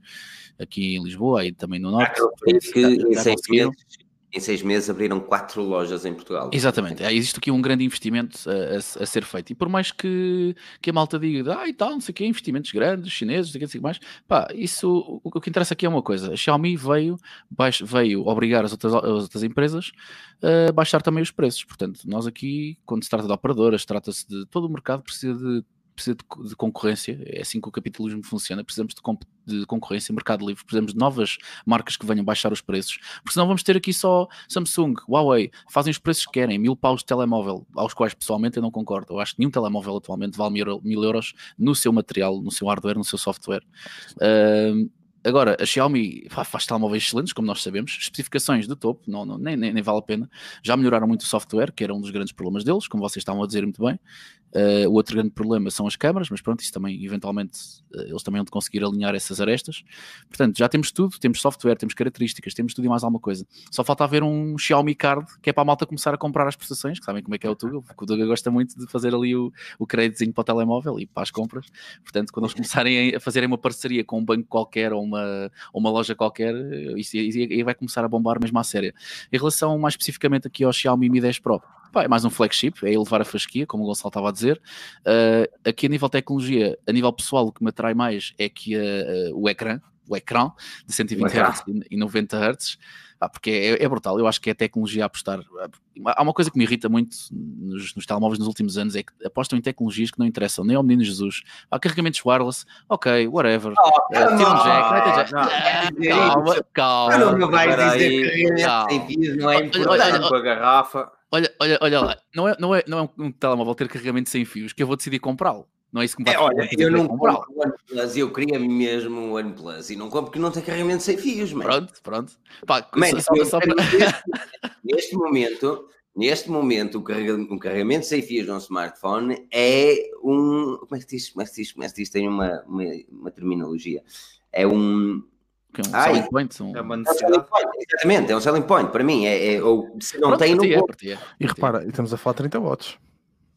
aqui em Lisboa e também no Norte. Ah, que seis meses, em seis meses abriram quatro lojas em Portugal. Exatamente, existe aqui um grande investimento a, a, a, ser feito. E por mais que, que a malta diga, ah, e tal, não sei o que, investimentos grandes, chineses, não sei o que, mais, pá, isso, o, o que interessa aqui é uma coisa: a Xiaomi veio, baix, veio obrigar as outras, as outras empresas a baixar também os preços. Portanto, nós aqui, quando se trata de operadoras, trata-se de todo o mercado, precisa de precisa de, de, concorrência, é assim que o capitalismo funciona, precisamos de, de, concorrência, mercado livre, precisamos de novas marcas que venham baixar os preços, porque senão vamos ter aqui só Samsung, Huawei, fazem os preços que querem, mil paus de telemóvel, aos quais pessoalmente eu não concordo, eu acho que nenhum telemóvel atualmente vale mil, mil euros no seu material, no seu hardware, no seu software. Uh, Agora, a Xiaomi faz telemóveis excelentes, como nós sabemos, especificações de topo, não, não, nem, nem, nem, vale a pena. Já melhoraram muito o software, que era um dos grandes problemas deles, como vocês estavam a dizer muito bem. Uh, o outro grande problema são as câmaras, mas pronto, isso também, eventualmente, uh, eles também vão conseguir alinhar essas arestas. Portanto, já temos tudo, temos software, temos características, temos tudo e mais alguma coisa. Só falta haver um Xiaomi Card, que é para a malta começar a comprar as prestações, que sabem como é que é o Tuga, porque o Tuga gosta muito de fazer ali o, o créditozinho para o telemóvel e para as compras. Portanto, quando eles começarem a fazerem uma parceria com um banco qualquer ou uma, ou uma loja qualquer, isso aí vai começar a bombar mesmo à séria. Em relação mais especificamente aqui ao Xiaomi Mi 10 Pro, pá, é mais um flagship, é elevar a fasquia, como o Gonçalo estava a dizer. Uh, aqui a nível de tecnologia, a nível pessoal, o que me atrai mais é que uh, uh, o ecrã, o ecrã de 120 ecrã. Hz e 90 Hz. Ah, porque é, é brutal, eu acho que é a tecnologia a apostar. Há uma coisa que me irrita muito nos, nos telemóveis nos últimos anos, é que apostam em tecnologias que não interessam nem ao menino Jesus. Há carregamentos wireless, ok, whatever. Eh, tira um jack, não é não. Ah, calma, calma. Não me vais dizer que não é importante. com a garrafa. Olha, olha, olha lá, não é, não, é, não é um telemóvel ter carregamento sem fios que eu vou decidir comprá-lo. Não é isso que me vai É, olha, eu não compro o OnePlus, eu queria mesmo o OnePlus e não compro porque não tem carregamento sem fios, mano. Pronto, pronto. Pá, Mano, só, eu só para... neste, momento, neste momento, o um carregamento sem fios num smartphone é um. Como é que diz? Como é que diz? Como é que diz? Tem uma, uma, uma terminologia. É um. Que é um Ai. selling point, um... É uma É um selling necessidade. point, exatamente, é um selling point. Para mim, é, é- ou se não Pronto, tem, não ti é, é. E repara, estamos a falar 30 watts.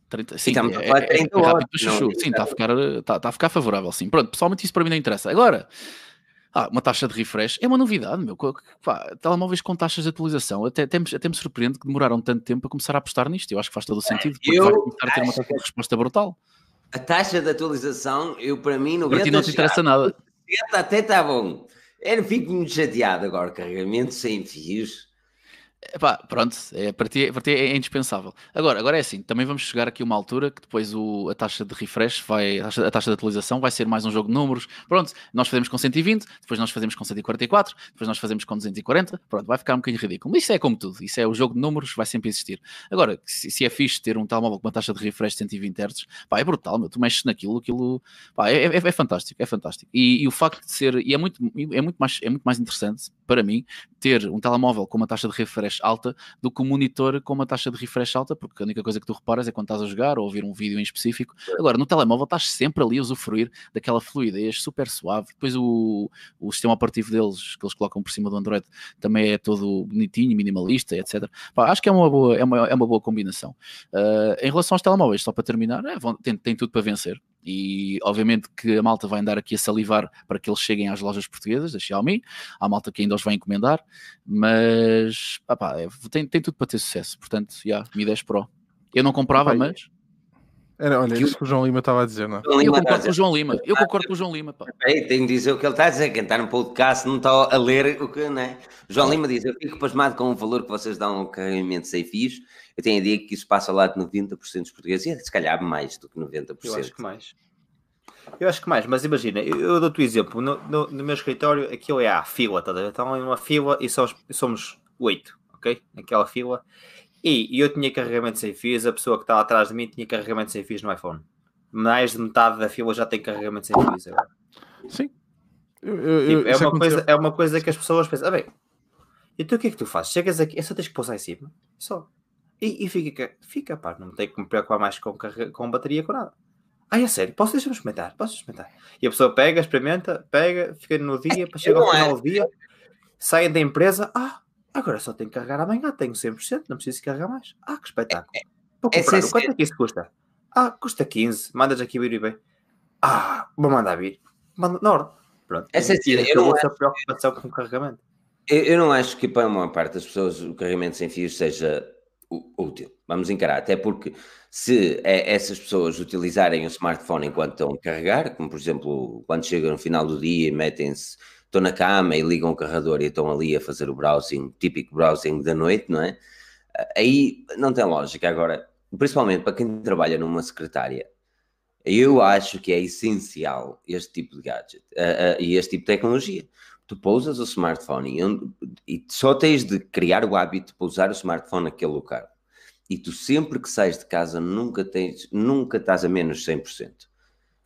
30, sim, estamos a é, falar de é- é 30 rápido watts, para chuchu. não- Sim, está a, ficar, está, está a ficar favorável, sim. Pronto, pessoalmente isso para mim não interessa. Agora, ah, uma taxa de refresh é uma novidade, meu. Pá, telemóveis com taxas de atualização, até, até, me, até me surpreende que demoraram tanto tempo a começar a apostar nisto. Eu acho que faz todo o sentido, porque eu vai começar a ter uma taxa de resposta brutal. A taxa de atualização, eu para mim, 90 Para ti não te interessa nada. 70 até está bom. Eu fico muito chateado agora, carregamento sem fios. Epá, pronto, é, para, ti, para ti é indispensável. Agora, agora é assim, também vamos chegar aqui a uma altura que depois o, a taxa de refresh, vai, a taxa, a taxa de atualização vai ser mais um jogo de números. Pronto, nós fazemos com 120, depois nós fazemos com 144, depois nós fazemos com 240, pronto, vai ficar um bocadinho ridículo. Mas isso é como tudo, isso é o jogo de números, vai sempre existir. Agora, se, se é fixe ter um telemóvel com uma taxa de refresh de 120 Hz, pá, é brutal, meu, tu mexes naquilo, aquilo, pá, é, é- é fantástico, é fantástico. E, e o facto de ser, e é muito, é muito, mais, é muito mais interessante para mim ter um telemóvel com uma taxa de refresh alta do que um monitor com uma taxa de refresh alta, porque a única coisa que tu reparas é quando estás a jogar ou ouvir um vídeo em específico. Agora, no telemóvel estás sempre ali a usufruir daquela fluidez super suave. Depois o, o sistema operativo deles, que eles colocam por cima do Android, também é todo bonitinho, minimalista, etc. Pá, acho que é uma boa, é uma, é uma boa combinação. Ah, em relação aos telemóveis, só para terminar, é, vão- tem, tem tudo para vencer. E obviamente que a malta vai andar aqui a salivar para que eles cheguem às lojas portuguesas da Xiaomi. Há malta que ainda os vai encomendar, mas ah é, tem, tem tudo para ter sucesso. Portanto, já, Mi 10 Pro. Eu não comprava, Pai, mas Era, olha, Que o- isso que o João Lima estava a dizer, não é? eu concordo com o João Lima. Eu concordo com o João Lima, pá. Ei, tenho de dizer o que ele está a dizer. Quem está no podcast não está a ler o que, não é? João Lima diz: Eu fico pasmado com o valor que vocês dão ao carregamento sem fios. Eu tenho a ideia que isso passa lá de 90% dos portugueses, e se calhar mais do que 90%. Eu acho que mais. Eu acho que mais, mas imagina, eu, eu dou-te o exemplo. No, no- no meu escritório, aquilo é a fila, tá a ver? Estão em uma fila e somos, somos oito, ok? Naquela fila. E, e eu tinha carregamento sem fios, a pessoa que estava atrás de mim tinha carregamento sem fios no iPhone. Mais de metade da fila já tem carregamento sem fios agora. Sim. Eu- eu- Tipo, é, uma coisa, é uma coisa que as pessoas pensam, ah bem, então o que é que tu fazes? Chegas aqui, é só tens que pousar em cima, só. E, e fica, fica, pá, não tenho que me preocupar mais com, com bateria, com nada. Ah, é sério, posso deixar-me experimentar, posso experimentar. E a pessoa pega, experimenta, pega, fica no dia, para chegar ao não é. final do dia, saem da empresa, ah, agora só tenho que carregar amanhã, tenho 100%, não preciso carregar mais. Ah, que espetáculo. Vou é comprar, ser- quanto é que isso custa? Ah, custa 15, mandas aqui vir e bem. Ah, vou mandar vir. Manda na hora. Pronto. Essa é cena, eu não a preocupação com o carregamento. Eu, eu não acho que para a maior parte das pessoas o carregamento sem fios seja útil. Vamos encarar, até porque se é, essas pessoas utilizarem o smartphone enquanto estão a carregar, como por exemplo, quando chegam no final do dia e metem-se, estão na cama e ligam o carregador e estão ali a fazer o browsing, típico browsing da noite, não é? Aí não tem lógica. Agora, principalmente para quem trabalha numa secretária, eu acho que é essencial este tipo de gadget e este tipo de tecnologia tu pousas o smartphone e, e só tens de criar o hábito de pousar o smartphone naquele local. E tu sempre que sais de casa nunca tens, nunca estás a menos 100%.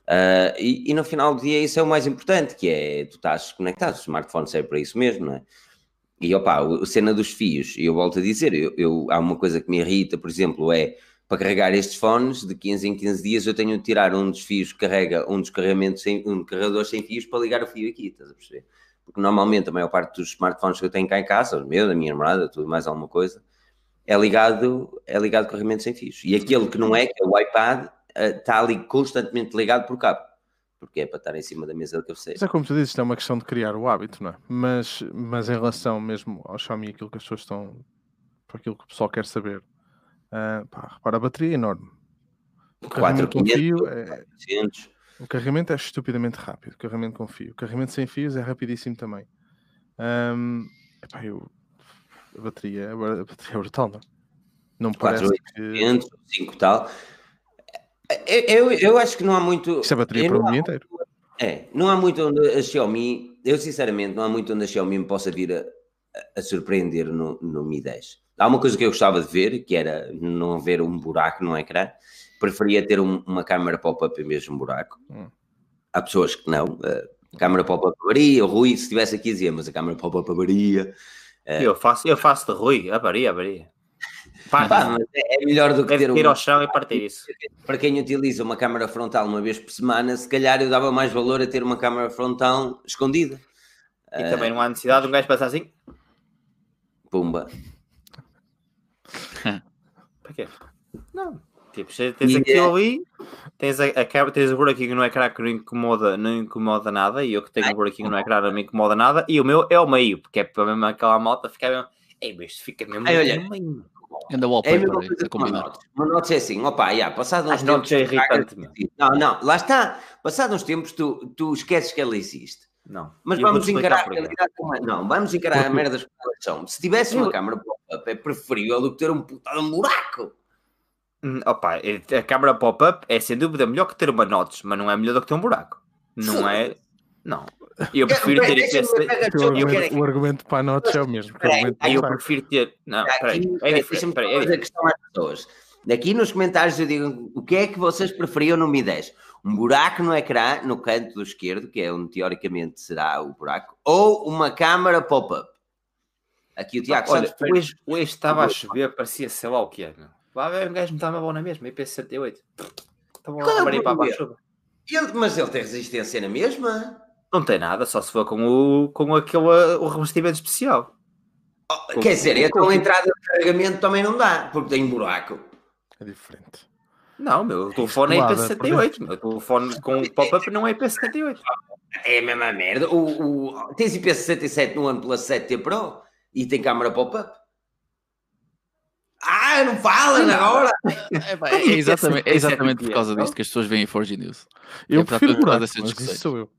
Ah, e, e no final do dia isso é o mais importante, que é tu estás conectado, o smartphone serve para isso mesmo, não é? E opa, a cena dos fios, eu volto a dizer, eu, eu- há uma coisa que me irrita, por exemplo, é para carregar estes fones, de 15 em 15 dias eu tenho de tirar um dos fios que carrega, um dos carregamentos sem, um carregador sem fios para ligar o fio aqui, estás a perceber? Porque normalmente a maior parte dos smartphones que eu tenho cá em casa, o meu, da minha namorada, tudo mais alguma coisa, é ligado, é ligado carregamento sem fios. E aquele que não é, que é o iPad, eh, está ali constantemente ligado por cabo. Porque é para estar em cima da mesa da cabeceira. Mas é como tu dizes, isto é uma questão de criar o hábito, não é? Mas, mas em relação mesmo ao Xiaomi, aquilo que as pessoas estão, para aquilo que o pessoal quer saber, ah, pá, repara, a bateria é enorme. O carregamento com 4,500, fio é, 400. O carregamento é estupidamente rápido. O carregamento com fio. O carregamento sem fios é rapidíssimo também. Ahm, epá, eu, a, bateria, a bateria é brutal, não? Não parece 4800, 5 tal. Eu, eu, eu acho que não há muito. Isto é bateria para o dia inteiro. É, não há muito onde a Xiaomi, eu sinceramente, não há muito onde a Xiaomi me possa vir a, a surpreender no, no Mi 10. Há uma coisa que eu gostava de ver, que era não ver um buraco no ecrã. Preferia ter um- uma câmera pop-up em vez de um buraco. Hum. Há pessoas que não. A câmera pop-up varia. O Rui, se estivesse aqui, dizia, mas a câmera pop-up varia. Eu faço, eu faço de Rui, avaria, avaria. Pá, Pá, mas é é melhor do que deve ter ir um, ao chão e partir isso. para quem utiliza uma câmara frontal uma vez por semana, se calhar eu dava mais valor a ter uma câmara frontal escondida. E também não há necessidade de um gajo passar assim. Pumba. Para quê? Não. Tipo, tens E aquilo é- ali, tens, a, a tens o buraquinho no ecrã que não incomoda, não incomoda nada, e eu que tenho um buraquinho no ecrã não me incomoda nada, e o meu é o meio, porque é para mesmo aquela malta ficar mesmo. Ei, mas isto fica mesmo Ai, olha, no meio. Anda É a wallpaper mesma coisa a que uma combinar. notes. Uma notes é assim, opa, já, passado uns As notes tempos... é irritante. Não, não, lá está. Passado uns tempos tu, tu esqueces que ela existe. Não. Mas eu vamos encarar a realidade como é. Não, vamos encarar a merda das são. Se tivesse uma câmara pop-up, é preferível do que ter um puta de um buraco. Hum, Opa, é- a câmera pop-up é sem dúvida melhor que ter uma notes, mas não é melhor do que ter um buraco. Não é. Não. Eu prefiro ter pegar O teu eu quero argumento, o argumento para a notes é o mesmo. Aí eu buraco. prefiro ter. Não, Aqui, peraí. É diferente. Peraí, é diferente. questão às pessoas. Aqui nos comentários eu digo o que é que vocês preferiam no Mi 10? Um buraco no ecrã, no canto do esquerdo, que é onde teoricamente será o buraco, ou uma câmara pop-up? Aqui o Tiago Olha, Santos hoje, hoje estava a chover, parecia sei lá o que é. Lá vai um gajo me estava bom na mesma, IP68. Estava Qual é para a chuva. Ele- mas ele tem resistência na mesma? Não tem nada, só se for com o, com aquele, o revestimento especial. Oh, Quer dizer, então a entrada de carregamento também não dá, porque tem buraco. É diferente. Não, meu, o telefone é Escolada, IP68. Meu, o telefone com pop-up não é IP78. É a mesma merda. O, o, tens IP67 no OnePlus 7T Pro e tem câmara pop-up? Ah, não fala agora! É, pá, é exatamente, é exatamente por causa disto que as pessoas veem a Forge News. Eu É prefiro por causa buraco, dessas discussões. isso sou eu.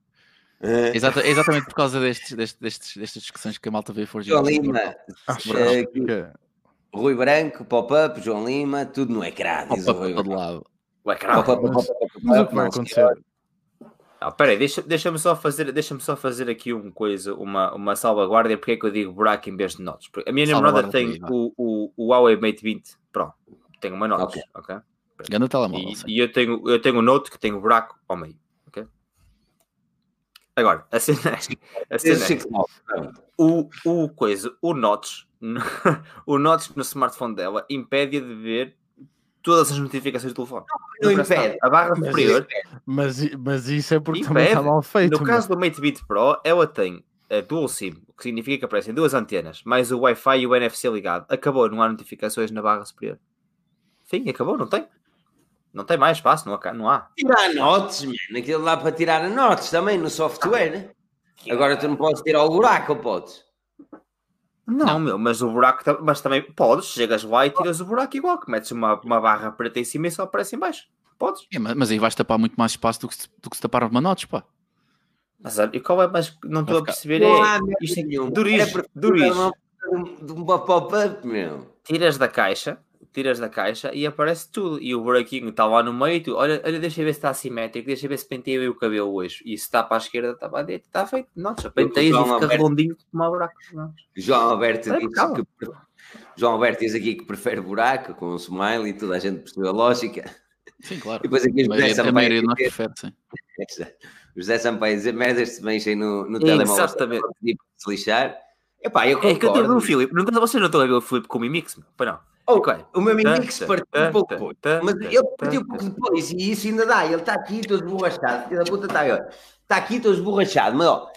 Exata- é exatamente por causa destes, destes, destes- destas discussões que a malta vê a Forge João News. Lima, Acho Eh, Rui Branco, pop-up, João Lima, tudo no ecrã. Diz o Rui todo Branco. lado. O ecrã. Pop-up, mas- pop-up, Mas o que pop-up, vai acontecer? Ah, peraí, deixa- deixa-me só fazer, deixa só fazer aqui uma coisa, uma, uma salvaguarda, porque é que eu digo buraco em vez de notes? Porque a minha namorada tem o, o, o Huawei Mate 20 Pro, tem uma notes, Ok. ok? Ganda telemóvel. E, sim. e eu tenho eu tenho o Note que tem o buraco ao meio, ok? Agora, a cena, a cena é, o, o coisa, o Notes, o Notes no smartphone dela impede de ver todas as notificações do telefone. Não presta impede. A barra Mas superior, Mas, mas isso é porque Impede. também está mal feito. no caso do Mate 20 Pro, ela tem a Dual SIM, o que significa que aparecem duas antenas, mais o Wi-Fi e o NFC ligado. Acabou, não há notificações na barra superior. Fim, acabou, não tem. Não tem mais espaço, não há. Não há. Tirar notes, mano. Aquilo dá para tirar notes também no software. Agora tu não podes tirar o buraco, podes? Não, meu, mas o buraco, ta- mas também podes, chegas lá e tiras o buraco igual, que metes uma, uma barra preta em cima e só aparece em baixo. Podes. É, mas, mas aí vais tapar muito mais espaço do que se, do que se tapar uma notes, pá. Mas e qual é, mas não estou a perceber, Não há é, isto é É Doriz. uma- De uma pop-up, meu. tiras da caixa, tiras da caixa e aparece tudo. E o buraquinho está lá no meio, e tu, olha, olha, deixa eu ver se está assimétrico, deixa eu ver se penteio o cabelo hoje. E se está para a esquerda, está para a direita, está feito. Nossa, penteias e fica Alberto. redondinho como o buraco. Não. João Alberto É, diz calma. que João Alberto diz aqui que prefere buraco com um smile e toda a gente percebeu a lógica. Sim, claro. E depois aqui A o José a Sampaio maioria de nós dizer- prefere, sim. o José Sampaio dizer merdas se mexem no, no telemóvel. Exatamente. para se lixar. Epá, eu É que eu estou a ver concordo. o Filipe, não, vocês não estão a ver o Filipe com o Mi Mix? meu? Pois não. Oh, Ok. O meu Tá, Mimix tá, partiu um pouco depois. Mas ele partiu um pouco depois e isso ainda dá. Ele está aqui todo esborrachado. Filho da puta está. Está aqui todo esborrachado, mas ó,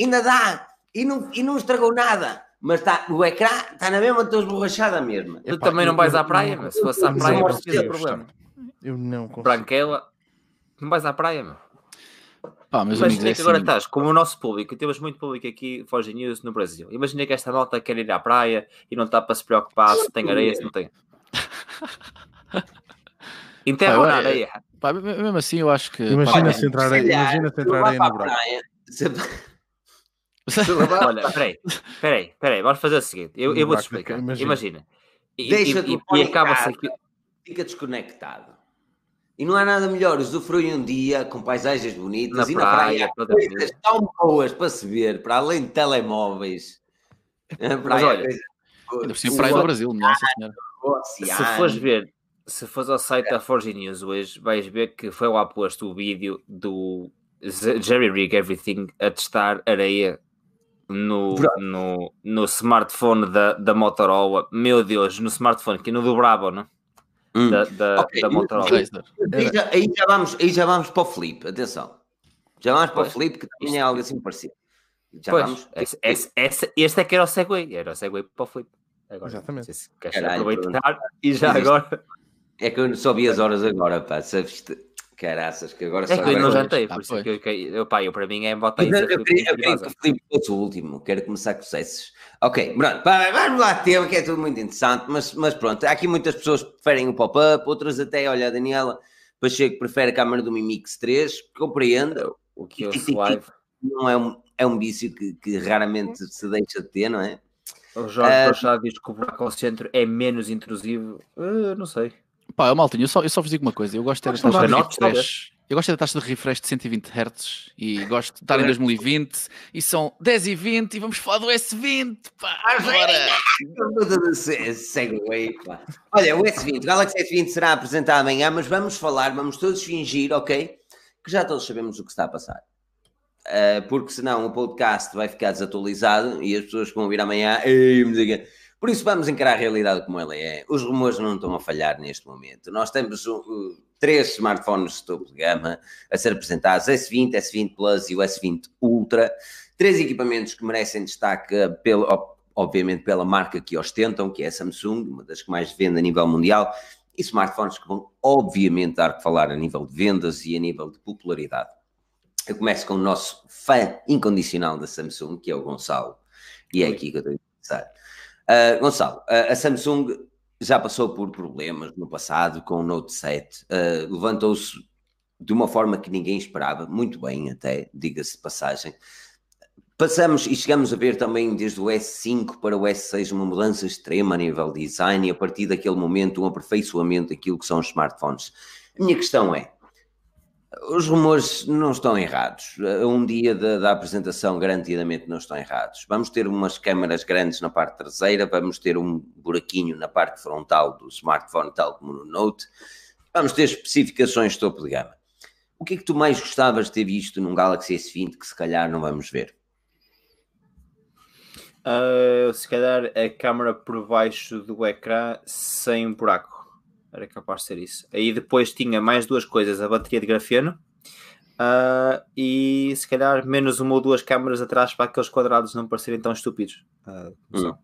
ainda dá. E não, e não estragou nada. Mas está, o ecrã está na mesma, estou esborrachada mesmo. Tu também não vais à praia, meu. Se fosse à praia, não tinha eu- problema. Eu não consigo. Branquela, não vais à praia, meu. Amigos, Imagina é que agora assim, estás, como o nosso público, e temos muito público aqui, Forge News, no Brasil. Imagina que esta nota quer ir à praia e não está para se preocupar se tem areia, se não tem. Enterra na eu- areia. Pá, mesmo assim, eu acho que. Imagina pá, se entrar aí, imagina se entrar no buraco. Olha, peraí, peraí, peraí, vamos fazer o seguinte. Eu, eu vou-te explicar. Imagina. Imagina. E, Deixa e, e, e acaba-se aqui. Fica desconectado. E não há nada melhor, usufrui um dia com paisagens bonitas na e praia, na praia coisas tão boas para se ver, para além de telemóveis. Praia, Mas olha, ainda por praia do Brasil, nossa senhora. Se fores ver, se fores ao site da Forge News hoje, vais ver que foi lá posto o vídeo do Jerry Rig Everything a testar areia no, no, no smartphone da, da Motorola. Meu Deus, no smartphone, que no do Bravo, não? Hum. Da, da, okay. da Motorola. Aí já, aí, já vamos, aí já vamos para o Flip, atenção. Já vamos para o Flip, que também é algo assim parecido. Já pois, vamos. Esse, esse, esse, este é que era o Segway, era o Segway para o Flip. Agora, Exatamente. Se queres aproveitar e já agora. É que eu só vi as horas agora, pá, sabes? Caraças, que agora é só. que eu não jantei, por isso que eu, eu, pá, eu para mim é botar isso. Eu, queria, eu queria que o Filipe fosse o último, quero começar com sucessos. Ok, pronto, pá, vamos lá tema, que é tudo muito interessante, mas, mas pronto, há aqui muitas pessoas que preferem o pop-up, outras até, olha, a Daniela Pacheco prefere a câmara do Mi Mix 3, compreendo. O que eu live. Não é um, é um vício que, que raramente se deixa de ter, não é? O Jorge uh, diz que o buraco ao centro é menos intrusivo. Uh, não sei. Pá, Maltinho, eu só, eu só vos digo uma coisa. Eu gosto de ter a taxa de refresh. Eu gosto da taxa de refresh de 120 Hz e gosto de estar em 2020 e são 10 e 20 e vamos falar do S20, pá, agora! Segue pá. Olha, o S20, o Galaxy S20 será apresentado amanhã, mas vamos falar, vamos todos fingir, ok? Que já todos sabemos o que está a passar. Uh, porque senão o podcast vai ficar desatualizado e as pessoas que vão vir amanhã, ei, por isso vamos encarar a realidade como ela é. Os rumores não estão a falhar neste momento. Nós temos uh, três smartphones de topo de gama a ser apresentados: S20, S20 Plus e o S20 Ultra. Três equipamentos que merecem destaque, pelo, obviamente, pela marca que ostentam, que é a Samsung, uma das que mais vende a nível mundial, e smartphones que vão, obviamente, dar que falar a nível de vendas e a nível de popularidade. Eu começo com o nosso fã incondicional da Samsung, que é o Gonçalo, e é aqui que eu tenho que começar. Uh, Gonçalo, uh, a Samsung já passou por problemas no passado com o Note 7, uh, levantou-se de uma forma que ninguém esperava, muito bem até, diga-se de passagem. Passamos e chegamos a ver também desde o S5 para o S6 uma mudança extrema a nível de design e a partir daquele momento um aperfeiçoamento daquilo que são os smartphones. A minha questão é, os rumores não estão errados. Um dia da, da, apresentação, garantidamente, não estão errados. Vamos ter umas câmaras grandes na parte traseira, vamos ter um buraquinho na parte frontal do smartphone, tal como no Note. Vamos ter especificações topo de gama. O que é que tu mais gostavas de ter visto num Galaxy S20 que se calhar não vamos ver? Uh, se calhar a câmera por baixo do ecrã sem um buraco era capaz de ser isso. Aí depois tinha mais duas coisas: a bateria de grafeno uh, e se calhar menos uma ou duas câmaras atrás para aqueles quadrados não parecerem tão estúpidos. Uh, hum.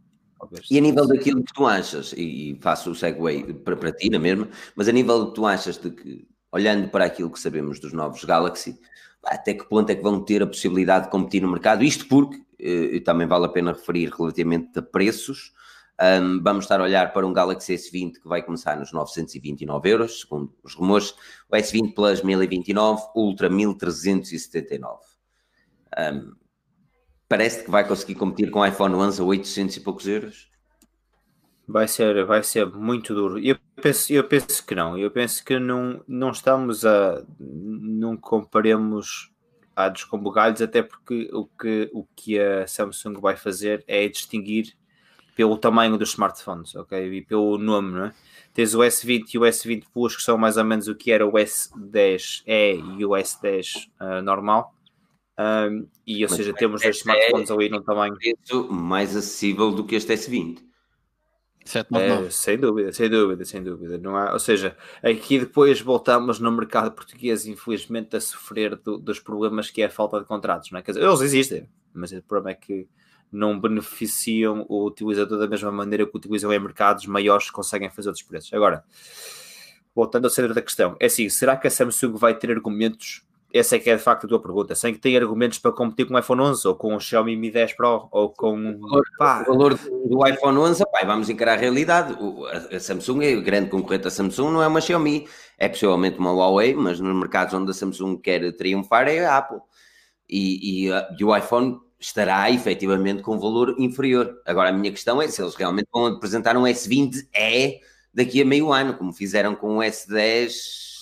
E a nível daquilo que tu achas, e faço o segue para, para ti, na mesma, mas a nível que tu achas de que, olhando para aquilo que sabemos dos novos Galaxy, até que ponto é que vão ter a possibilidade de competir no mercado? Isto porque, eh, também vale a pena referir relativamente a preços, um, vamos estar a olhar para um Galaxy S20 que vai começar nos 929 euros, segundo os rumores. O S20 Plus 1029, Ultra 1379. Um, parece que vai conseguir competir com o iPhone 11 a 800 e poucos euros. Vai ser, vai ser muito duro. Eu penso, eu penso que não. Eu penso que não, não estamos a. Não comparemos ados com bugalhos, até porque o que, o que a Samsung vai fazer é distinguir pelo tamanho dos smartphones, ok? E pelo nome, não é? Tens o S20 e o S20 Plus, que são mais ou menos o que era o S10e e o S10 uh, normal. Um, e, ou Mas seja, temos dois smartphones é ali no tamanho. mais acessível do que este S20. É, sem dúvida, sem dúvida, sem dúvida. Não há, ou seja, aqui depois voltamos no mercado português, infelizmente, a sofrer do, dos problemas que é a falta de contratos. Não é? Quer dizer, eles existem, mas o problema é que não beneficiam o utilizador da mesma maneira que utilizam em mercados maiores que conseguem fazer outros preços. Agora, voltando ao centro da questão, é assim, será que a Samsung vai ter argumentos essa é que é de facto a tua pergunta. Sem que tenha argumentos para competir com o iPhone 11 ou com o Xiaomi Mi 10 Pro ou com. O valor, o valor do iPhone 11, pá, vamos encarar a realidade. A, Samsung é o grande concorrente da Samsung, não é uma Xiaomi, é possivelmente uma Huawei, mas nos mercados onde a Samsung quer triunfar é a Apple. E, e, e o iPhone estará efetivamente com valor inferior. Agora a minha questão é se eles realmente vão apresentar um S20e daqui a meio ano, como fizeram com o S10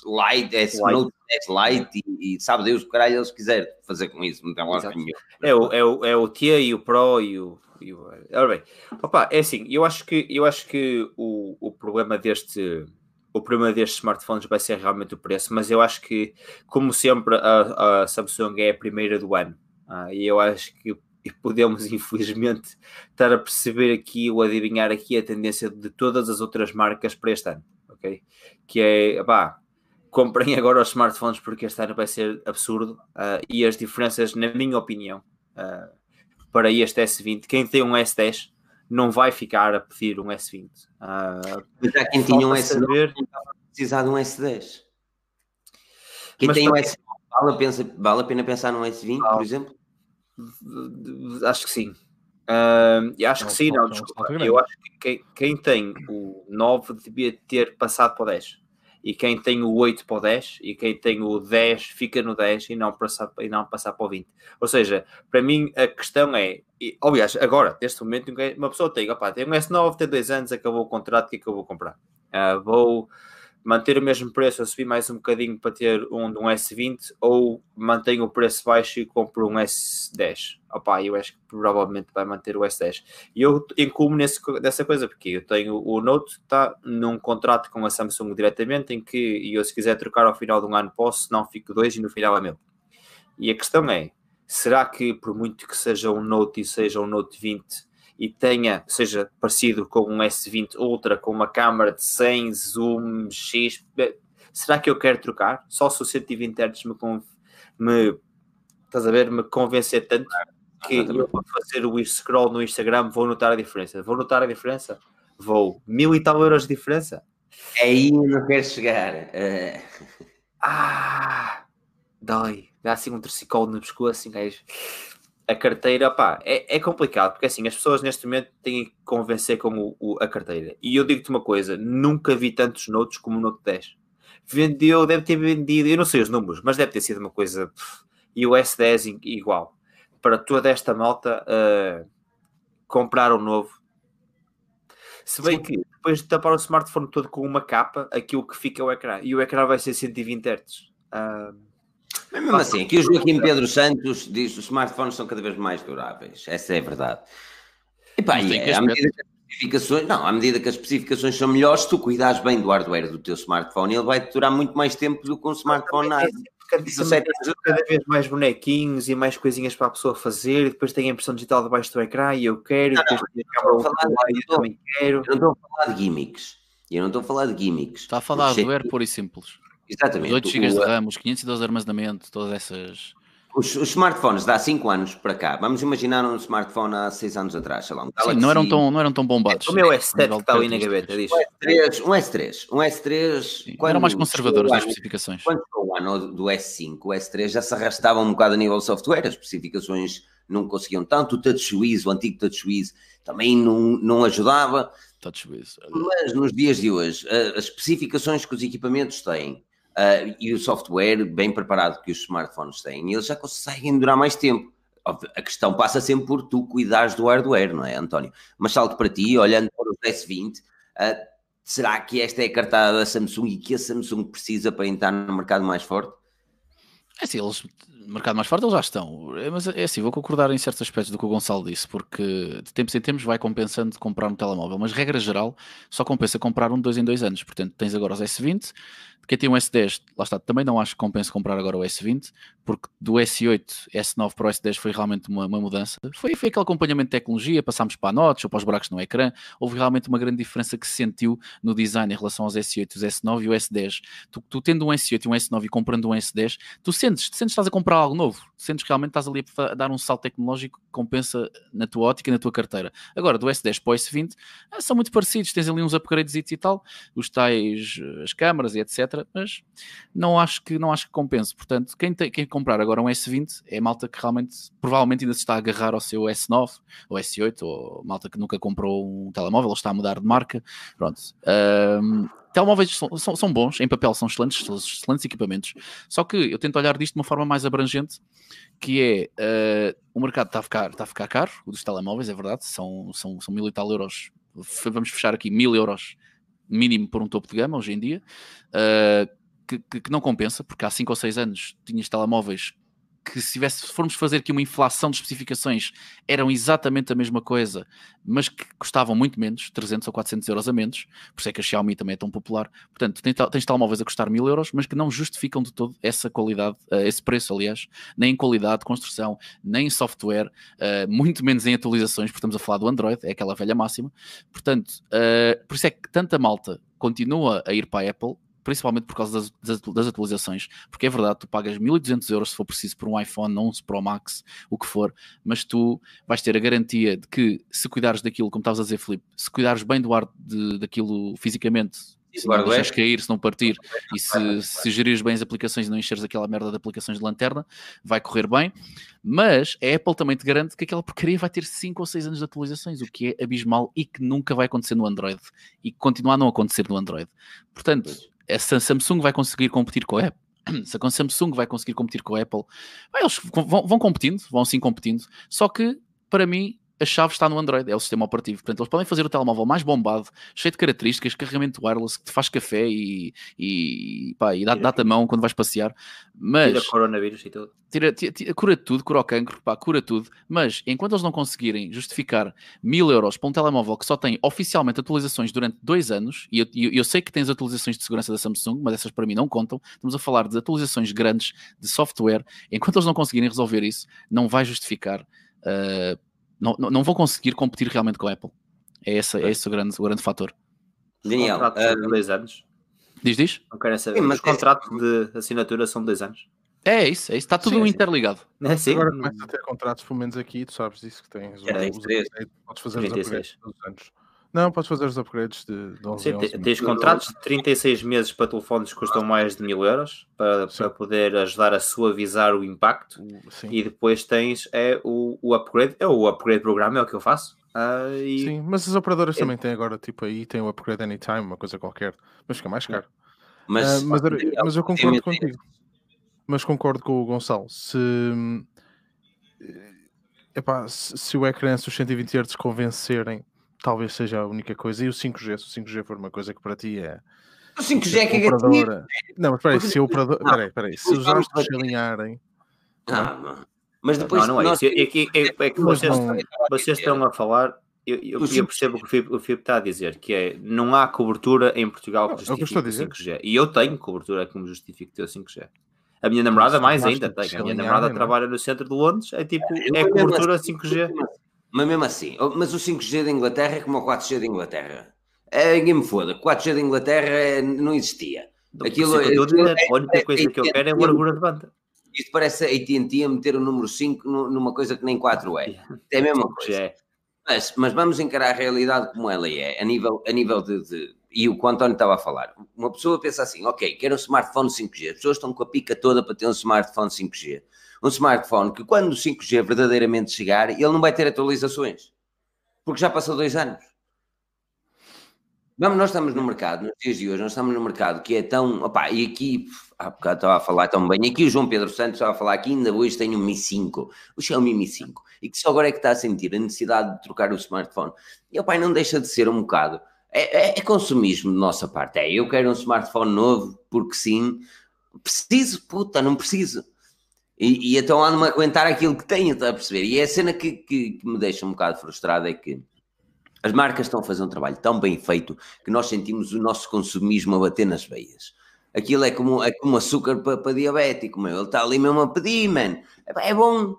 Lite, é Note 10 Lite e, e, sabe Deus o caralho eles quiserem fazer com isso, não tem lógica nenhuma. É o, é, o, é o T e o Pro e o. E o ora bem, opa, é assim, eu acho que, eu acho que o, o problema deste. O problema destes smartphones vai ser realmente o preço, mas eu acho que, como sempre, a, a Samsung é a primeira do ano. Ah, e eu acho que podemos, infelizmente, estar a perceber aqui ou adivinhar aqui a tendência de todas as outras marcas para este ano, ok? Que é, pá, comprem agora os smartphones porque este ano vai ser absurdo uh, e as diferenças, na minha opinião, uh, para este S20, quem tem um S10 não vai ficar a pedir um S20. Uh, Mas há quem tinha um S9 saber... precisar de um S10. Quem Mas tem um S9 vale a, pensa, vale a pena pensar num S20, por exemplo? Acho que sim. Uh, acho não, que sim, não, não desculpa. Eu acho que quem, quem tem o 9 devia ter passado para o 10 e quem tem o 8 para o 10 e quem tem o 10 fica no 10 e não passar, e não passar para o 20. Ou seja, para mim a questão é, e, aliás, agora, neste momento, uma pessoa tem, opa, tem um S9, tem 2 anos, acabou o contrato, o que é que eu vou comprar? Uh, vou manter o mesmo preço, a subir mais um bocadinho para ter um, um S20 ou mantenho o preço baixo e compro um S10. Opa, eu acho que provavelmente vai manter o S10. E eu incluo nesse, dessa coisa, porque eu tenho o Note, está num contrato com a Samsung diretamente, em que eu se quiser trocar ao final de um ano posso, não fico dois e no final é meu. E a questão é, será que por muito que seja um Note e seja um Note 20 e tenha, seja parecido com um S20 Ultra com uma câmera de 100 zoom X, será que eu quero trocar? Só se o 120 Hz me, me estás a ver, me convencer tanto que eu vou fazer o scroll no Instagram, vou notar a diferença. Vou notar a diferença? Vou. Mil e tal euros de diferença? Aí não quero chegar. Uh... Ah, dói. Dá assim um torcicolo no pescoço, assim, gajo a carteira, pá, é, é complicado, porque assim, as pessoas neste momento têm que convencer com o, o, a carteira. E eu digo-te uma coisa, nunca vi tantos notes como o Note 10. Vendeu, deve ter vendido, eu não sei os números, mas deve ter sido uma coisa... Pff, e o S10 igual. Para toda esta malta uh, comprar um novo. Se bem Sim. que depois de tapar o smartphone todo com uma capa, aquilo que fica é o ecrã. E o ecrã vai ser 120 Hz. Uh, mas mesmo assim, aqui o Joaquim Pedro Santos diz que os smartphones são cada vez mais duráveis. Essa é a verdade. E pá, e é, à medida que as especificações, não, à medida que as especificações são melhores, se tu cuidares bem do hardware do teu smartphone, ele vai durar muito mais tempo do que um smartphone nada. Cada vez mais bonequinhos e mais coisinhas para a pessoa fazer, e depois tem a impressão digital debaixo do ecrã e eu quero, não, depois não, não, eu também quero. Eu não estou a falar de gimmicks. Eu não estou a falar de gimmicks. Está a falar de hardware puro e simples. Exatamente. Os 8 GB de RAM, os 512 de armazenamento, todas essas. Os, os, smartphones de há 5 anos para cá, vamos imaginar um smartphone há 6 anos atrás, sei lá, um Sim, não eram tão, não eram tão bombados. É, o meu S7 está ali na gaveta, diz. Um S3, um S3, Sim, quando eram mais conservadores nas especificações. Quando o ano do S5, o S3 já se arrastava um bocado a nível de software, as especificações não conseguiam tanto, o TouchWiz, o antigo TouchWiz, também não, não ajudava. TouchWiz. Mas nos dias de hoje, as especificações que os equipamentos têm, uh, e o software bem preparado que os smartphones têm, eles já conseguem durar mais tempo. A questão passa sempre por tu cuidares do hardware, não é, António? Mas salto para ti, olhando para o S20, uh, ah, será que esta é a cartada da Samsung e que a Samsung precisa para entrar no mercado mais forte? É assim, eles, no mercado mais forte eles já estão. É, mas é assim, vou concordar em certos aspectos do que o Gonçalo disse, porque de tempos em tempos vai compensando comprar um telemóvel, mas regra geral só compensa comprar um de dois em dois anos. Portanto, tens agora os S20, quem tem um S10, lá está, também não acho que compense comprar agora o S20, porque do S8, S9 para o S10 foi realmente uma, uma mudança. Foi, foi aquele acompanhamento de tecnologia, passámos para a notch ou para os buracos no ecrã, houve realmente uma grande diferença que se sentiu no design em relação aos S8, os S9 e o S10. Tu, tu tendo um S8 e um S9 e comprando um S10, tu sentes, tu sentes que estás a comprar comprar algo novo. Sentes que realmente estás ali a dar um salto tecnológico que compensa na tua ótica e na tua carteira. Agora, do S10 para o S20 ah, são muito parecidos. Tens ali uns upgrades e tal, os tais, eh, as câmaras e etc. Mas não acho que, não acho que compense. Portanto, quem, tem, quem comprar agora um S20 é malta que realmente, provavelmente ainda se está a agarrar ao seu S9 ou S8 ou malta que nunca comprou um telemóvel ou está a mudar de marca. Pronto. Um, telemóveis são, são, são, bons, em papel são excelentes, são excelentes equipamentos. Só que eu tento olhar disto de uma forma mais abrangente, que é uh, o mercado está a, ficar, está a ficar caro, o dos telemóveis, é verdade, são, são, são mil e tal euros. Vamos fechar aqui mil euros mínimo por um topo de gama hoje em dia. Uh, que, que, não compensa, porque há 5 ou 6 anos tinhas telemóveis que se, tivesse, se formos fazer aqui uma inflação de especificações, eram exatamente a mesma coisa, mas que custavam muito menos, 300 ou 400 euros a menos, por isso é que a Xiaomi também é tão popular. Portanto, tens, tens telemóveis a custar 1000 euros, mas que não justificam de todo essa qualidade, uh, esse preço, aliás, nem em qualidade de construção, nem em software, uh, muito menos em atualizações, porque estamos a falar do Android, é aquela velha máxima. Portanto, uh, por isso é que tanta malta continua a ir para a Apple, principalmente por causa das, das, atualizações, porque é verdade, tu pagas 1200 euros se for preciso por um iPhone, não um Pro Max, o que for, mas tu vais ter a garantia de que se cuidares daquilo, como estavas a dizer, Filipe, se cuidares bem do ar de, daquilo fisicamente, se não deixares cair, se não partir e se, se gerires bem as aplicações e não encheres aquela merda de aplicações de lanterna, vai correr bem. Mas a Apple também te garante que aquela porcaria vai ter 5 ou 6 anos de atualizações, o que é abismal e que nunca vai acontecer no Android e que continua a não acontecer no Android. Portanto, se a Samsung vai conseguir competir com a Apple, se a Samsung vai conseguir competir com a Apple, eles vão, vão competindo, vão sim competindo, só que para mim a chave está no Android, é o sistema operativo. Portanto, eles podem fazer o telemóvel mais bombado, cheio de características, carregamento wireless, que te faz café e, e, pá, e dá-te a mão quando vais passear. Mas, tira coronavírus e tudo. Tira, tira, cura tudo, cura o cancro, pá, cura tudo. Mas enquanto eles não conseguirem justificar mil euros para um telemóvel que só tem oficialmente atualizações durante dois anos, e eu, eu, eu sei que tens atualizações de segurança da Samsung, mas essas para mim não contam. Estamos a falar de atualizações grandes de software. Enquanto eles não conseguirem resolver isso, não vai justificar. Uh, não, não vão conseguir competir realmente com a Apple. É esse, é esse o, grande, o grande fator. Daniel, uh, dois anos. Diz, diz? Não quero saber. Sim, mas Os contratos de assinatura são dois anos. É isso, é isso. Está tudo sim, interligado. É, sim. Agora começa a ter contratos, pelo menos aqui, tu sabes disso que tens. É, os, podes fazer 36. os anos. Não, podes fazer os upgrades de, de 11 Sim, 11 Tens contratos de 36 meses para telefones que custam mais de mil euros para, para poder ajudar a suavizar o impacto Sim. e depois tens é, o, o upgrade, é o upgrade programa, é o que eu faço. Uh, e... Sim, mas as operadoras é. também têm agora, tipo aí, tem o upgrade anytime, uma coisa qualquer, mas fica mais caro. Mas, uh, mas, mas, eu concordo contigo. Mas concordo com o Gonçalo. Se, epá, se, se o ecrã, se os 120 Hz convencerem talvez seja a única coisa. E o 5G, se o 5G for uma coisa que para ti é. O 5G é que é operadora... Não, mas peraí, se o operador. Peraí, peraí, se os astros se alinharem. Ah, mas depois. Não, não é nós... isso. É, que, é, é que vocês, não... vocês estão a falar. Eu, eu, eu percebo o que o Filipe está a dizer, que é não há cobertura em Portugal que justifique o 5G. E eu tenho cobertura que me justifique ter o 5G. A minha namorada mais ainda tem. A minha namorada trabalha no centro de Londres, é tipo, é cobertura 5G. Mas mesmo assim, mas o 5G da Inglaterra é como o 4G da Inglaterra. É, ninguém me foda, 4G da Inglaterra é, não existia. Aquilo, aquilo, aquilo é, a única coisa que eu quero é a largura de banda. Isto parece a AT&T a meter o número 5 numa coisa que nem 4 é. É a mesma coisa. É. Mas, mas vamos encarar a realidade como ela é, a nível, a nível de, de e o que o António estava a falar. Uma pessoa pensa assim, ok, quero um smartphone 5G. As pessoas estão com a pica toda para ter um smartphone 5G um smartphone que quando o 5G verdadeiramente chegar, ele não vai ter atualizações. Porque já passou dois anos. Vamos, nós estamos no mercado, nos dias de hoje, nós estamos no mercado que é tão. E aqui, há bocado estava a falar tão bem, aqui o João Pedro Santos estava a falar que ainda hoje tem um Mi 5, o Xiaomi Mi 5, e que só agora é que está a sentir a necessidade de trocar o smartphone. E opá, não deixa de ser um bocado. É, é, é consumismo de nossa parte. É, eu quero um smartphone novo, porque sim. Preciso, puta, não preciso. E, e então ando-me a aguentar aquilo que tenho, está a perceber? E é a cena que, que, que me deixa um bocado frustrado é que as marcas estão a fazer um trabalho tão bem feito que nós sentimos o nosso consumismo a bater nas veias. Aquilo é como, é como açúcar para, para diabético, meu. ele está ali mesmo a pedir, mano. É, é bom,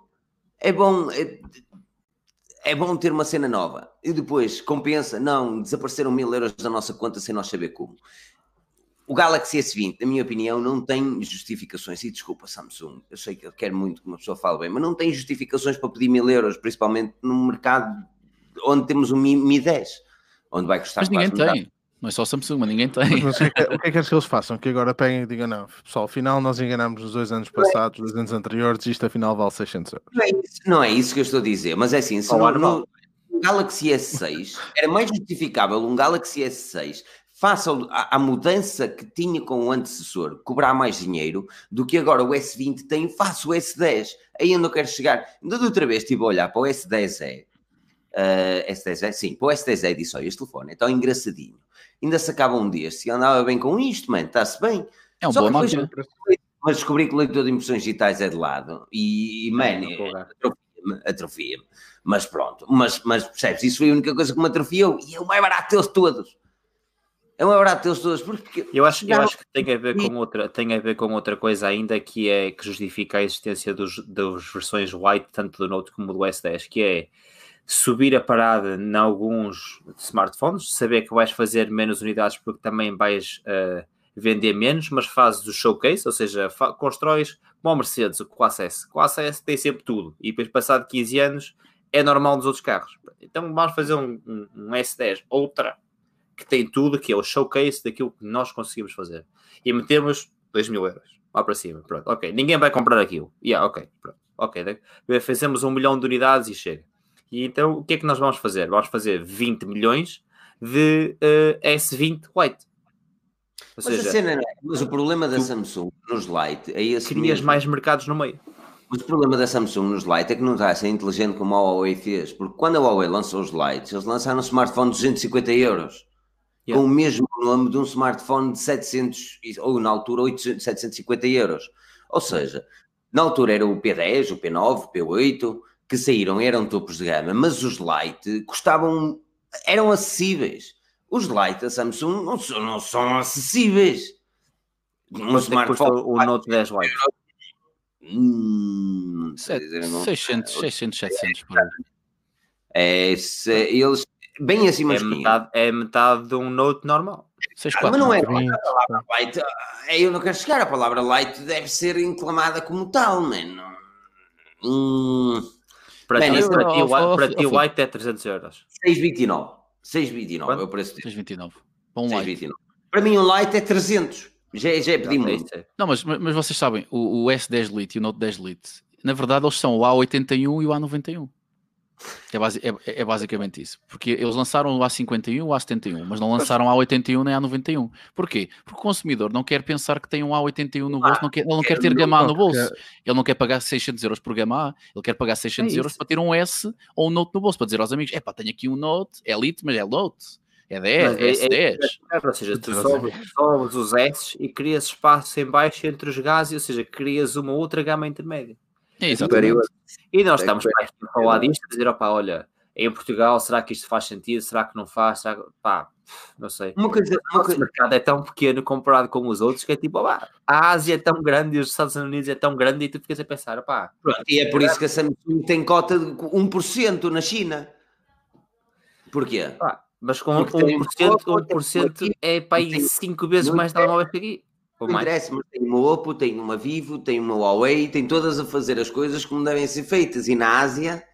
é bom, é, é, bom ter uma cena nova. E depois compensa, não, desapareceram mil euros da nossa conta sem nós saber como o Galaxy S20, na minha opinião, não tem justificações. E desculpa, Samsung, eu sei que eu quero muito que uma pessoa fale bem, mas não tem justificações para pedir mil euros, principalmente num mercado onde temos um Mi, Mi 10, onde vai custar Mas ninguém metade. tem. Não é só Samsung, mas ninguém tem. Mas o que, é que, o que é que queres que eles façam? Que agora peguem e digam, não, pessoal, afinal nós enganámos nos dois anos passados, dois anos anteriores, isto afinal vale 600 euros. Não é, isso, não é isso que eu estou a dizer, mas é assim, se no Galaxy S6 era mais justificável um Galaxy S6 ao- à, à mudança que tinha com o antecessor, cobrar mais dinheiro, do que agora o S20 tem face ao S10. Aí eu quero chegar. Ainda da outra vez estive a olhar para o S10E, eh, S10E, sim, para o S10E disse, olha, este telefone é tão engraçadinho, ainda se acaba um deste, e andava bem com isto, mano, está-se bem. É um Só que depois-. Mas descobri que o leitor de impressões digitais é de lado, e, e man, Não vou lugar. atrofia-me, atrofia-me. Mas pronto, mas, mas percebes, isso foi a única coisa que me atrofiou e é o mais barato deles todos. É o mais barato deles todos, porque Eu acho, eu acho que tem a, ver com outra, tem a ver com outra coisa ainda que é que justifica a existência dos, das versões white, tanto do Note como do S10, que é subir a parada em alguns smartphones, saber que vais fazer menos unidades porque também vais eh, vender menos, mas fazes o showcase, ou seja, constróis como a Mercedes, o Classe S. O Classe S tem sempre tudo, e depois passado 15 anos é normal nos outros carros. Então vamos fazer um, um- um S10 Ultra que tem tudo, que é o showcase daquilo que nós conseguimos fazer. E metemos 2 mil euros lá para cima. Pronto, ok. Ninguém vai comprar aquilo. Yeah, ok. Pronto, ok. Fazemos um milhão de unidades e chega. E então o que é que nós vamos fazer? Vamos fazer 20 milhões de eh, S20 White. Ou mas, a seja, cena é- mas o problema da Samsung nos Lite é esse crias mesmo. mais mercados no meio. Mas o problema da Samsung nos Lite é que não está a ser inteligente como a Huawei fez, porque quando a Huawei lançou os Lites, eles lançaram um smartphone de 250 euros. Yeah. Com o mesmo nome de um smartphone de 700, e- ou na altura 800, 750 euros. Ou seja, na altura era o P10, o P9, o P8, que saíram, eram topos de gama, mas os Lite custavam, eram acessíveis. Os Lite da Samsung não são, não são acessíveis. Um Quanto é smartphone. o Note 10 White? Hum, Sete- eu não- 600, 600, 700 por aí. É, eles bem acima É dos 500. metade, é metade de um Note normal. 6, Ah, mas não é 20, light. ah, Eu não quero chegar. A palavra light deve ser inclamada como tal, mano. Hum, Para Bem, ti, isso- para ti, o. White é 300 euros. 6,29. 6,29 Quanto? é o preço dele. 629. Para um light. 6,29. Para mim, um light é 300. Já, já é pedir É muito. é. Não, mas, mas mas vocês sabem, o, o S10 Lite e o Note 10 Lite, na verdade eles são o A81 e o A91. É, basi- é- é basicamente isso. Porque eles lançaram o A51 e o A71, mas não lançaram o A81 nem o A91. Porquê? Porque o consumidor não quer pensar que tem um A81 no bolso, não quer, ele não quer ter não, gama A no bolso. Ele não quer pagar 600 euros por gama A, ele quer pagar 600 É euros para ter um S ou um Note no bolso, para dizer aos amigos: é pá, tenho aqui um Note, é Lite, mas é Note, é 10, Mas é, é- S10. É, ou seja, tu sobres os S e crias espaço em baixo entre os gases, ou seja, crias uma outra gama intermédia. É, exatamente. E nós É estamos para aqui a falar disto, a dizer, opá, olha, em Portugal, será que isto faz sentido? Será que não faz? Será que... Pá, não sei. Uma coisa, O uma coisa, mercado é tão pequeno comparado com os outros que é tipo, opá, a Ásia é tão grande e os Estados Unidos é tão grande e tu ficas a pensar, opá, pronto, e é por isso que a Samsung tem cota de 1% na China. Porquê? pá, mas com Porque tem 1%, uma- 1% é para aí tem- 5 vezes mais telemóveis que aqui. Ou Não mais. interessa, mas tem uma Oppo, tem uma Vivo, tem uma Huawei, tem todas a fazer as coisas como devem ser feitas. E na Ásia,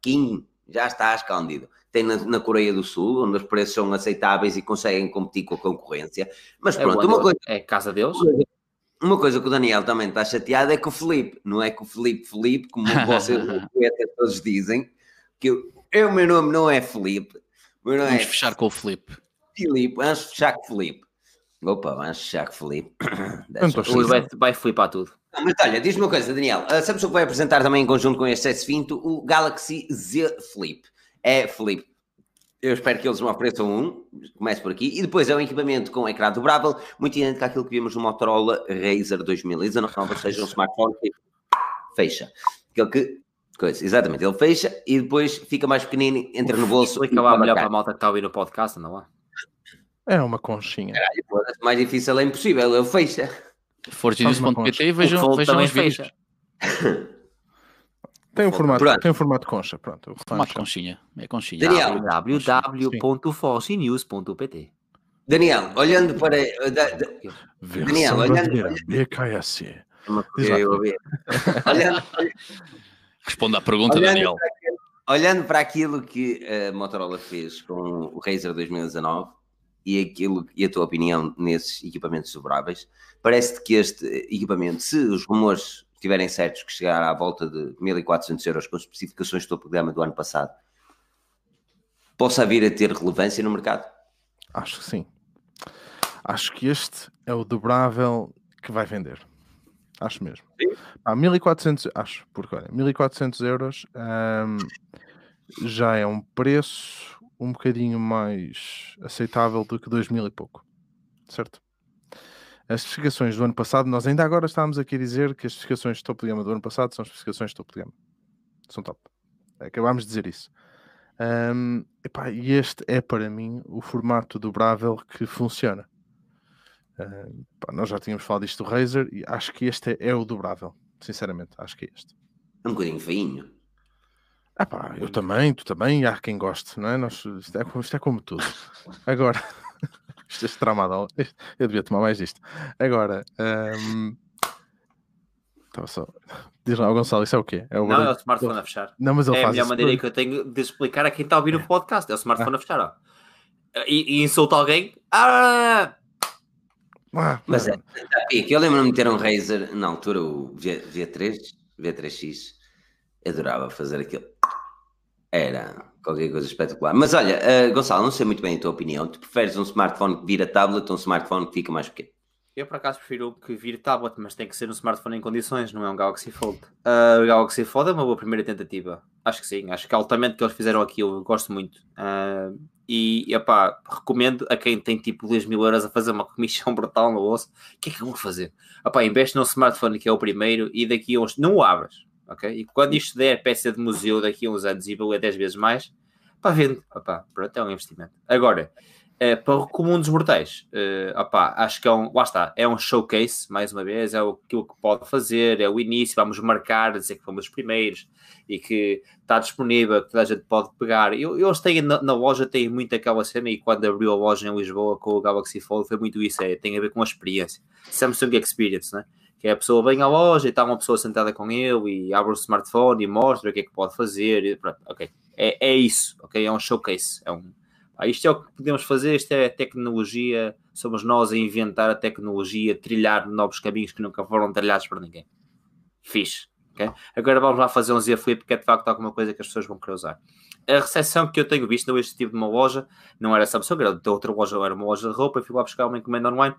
Kim, já está escondido. Tem na, na Coreia do Sul, onde os preços são aceitáveis e conseguem competir com a concorrência. Mas É, pronto, onde uma coisa, é casa deles. uma coisa que o Daniel também está chateado é com o Felipe. Não é com o Felipe Felipe, como vocês todos dizem, que eu, eu, o meu nome não é Felipe, o meu nome Vamos é fechar com o Felipe. Filipe. Vamos fechar com o Felipe. Opa, com o Felipe. O vai, vai flipar tudo. Não, mas olha, diz-me uma coisa, Daniel. A Samsung vai apresentar também em conjunto com este S20 o Galaxy Z Flip. É Flip. Eu espero que eles me ofereçam um, comece por aqui, e depois é um equipamento com ecrã dobrável, muito idêntico àquilo que vimos no Motorola Razer 2019, ou seja, um smartphone que fecha. Aquele que, coisa, exatamente, ele fecha e depois fica mais pequenino, entra no bolso. Explica e lá melhor para a malta que está a ouvir no podcast, não é? É uma conchinha. Caralho, mais difícil é impossível, ele fecha. Forginews.pt e O vejam, vejam os vídeos. fecha. Tem um formato, Pronto. tem um formato concha, pronto. o Formato fã conchinha. É conchinha. Daniel. Www.forginews.pt Daniel, olhando para. da- da- Daniel, olhando- brasileira, BKS. Olhando, Responda à pergunta, olhando Daniel. para aquilo- olhando para aquilo que a Motorola fez com o Razer 2019 e, aquilo, e a tua opinião nesses equipamentos dobráveis, parece-te que este equipamento, se os rumores estiverem certos que chegará à volta de 1400 euros com especificações de gama do ano passado, possa vir a ter relevância no mercado? Acho que sim. Acho que este é o dobrável que vai vender. Acho mesmo. Pá, 1400, acho, porque olha, 1400 euros ahm, já é um preço um bocadinho mais aceitável do que 2000 e pouco, certo? As especificações do ano passado, nós ainda agora estávamos aqui a dizer que as especificações de topo de gama do ano passado são especificações de topo de gama. São top. Acabámos de dizer isso. Ahm, epá, e este é para mim o formato dobrável que funciona. Nós já tínhamos falado disto do Razer e acho que este é, é o dobrável. Sinceramente, acho que é este. É um bocadinho feinho. Ah pá, eu também, tu também, há quem goste, não é? Nós, isto, é como- isto é como tudo. Agora, isto é tramado, eu devia tomar mais disto. Agora, ahm, estava só. Diz lá, o Gonçalo, isso é o quê? É o Não, é o smartphone a fechar. Não, mas ele É a faz melhor isso maneira tudo. que eu tenho de explicar a quem está a ouvir o podcast. É o smartphone a fechar, ó. E, e insulta alguém. Ah! Ah, Mas é, Pique, eu lembro-me de ter um Razer na altura, o V, V3, V3X, adorava fazer aquilo. Era qualquer coisa espetacular. Mas olha, eh, Gonçalo, não sei muito bem a tua opinião. Tu preferes um smartphone que vira tablet ou um smartphone que fica mais pequeno? Eu por acaso prefiro que vir tablet, mas tem que ser um smartphone em condições, não é um Galaxy Fold. Ah, o Galaxy Fold é uma boa primeira tentativa. Acho que sim, acho que altamente que eles fizeram aqui, eu gosto muito. Ah, e, epá, recomendo a quem tem tipo 2 mil euros a fazer uma comissão brutal no osso. O que é que eu vou fazer? Epá, investe num smartphone que é o primeiro e daqui a uns. Não o abras, ok? E quando isto der peça de museu daqui a uns anos e valer 10 vezes mais, pá, vende. Epá, pronto, é um investimento. Agora, eh, para o comum dos mortais, eh, opá, acho que é um, lá está, é um showcase, mais uma vez, é aquilo que pode fazer, é o início, vamos marcar, dizer que fomos os primeiros e que está disponível, que toda a gente pode pegar. Eu, eles têm na, na loja, têm muito aquela cena e quando abriu a loja em Lisboa com o Galaxy Fold foi muito isso, é, tem a ver com a experiência. Samsung Experience, né? Que é a pessoa vem à loja e está uma pessoa sentada com ele e abre o smartphone e mostra o que é que pode fazer. E pronto, ok. É, é isso, ok? É um showcase, é um, ah, isto é o que podemos fazer, isto é tecnologia, somos nós a inventar a tecnologia, trilhar novos caminhos que nunca foram trilhados por ninguém. Fixe. ok? Agora vamos lá fazer um Z Flip, que é de facto alguma coisa que as pessoas vão querer usar. A recepção que eu tenho visto este tipo de uma loja, não era Samsung, era de outra loja, era uma loja de roupa, fui lá buscar uma encomenda online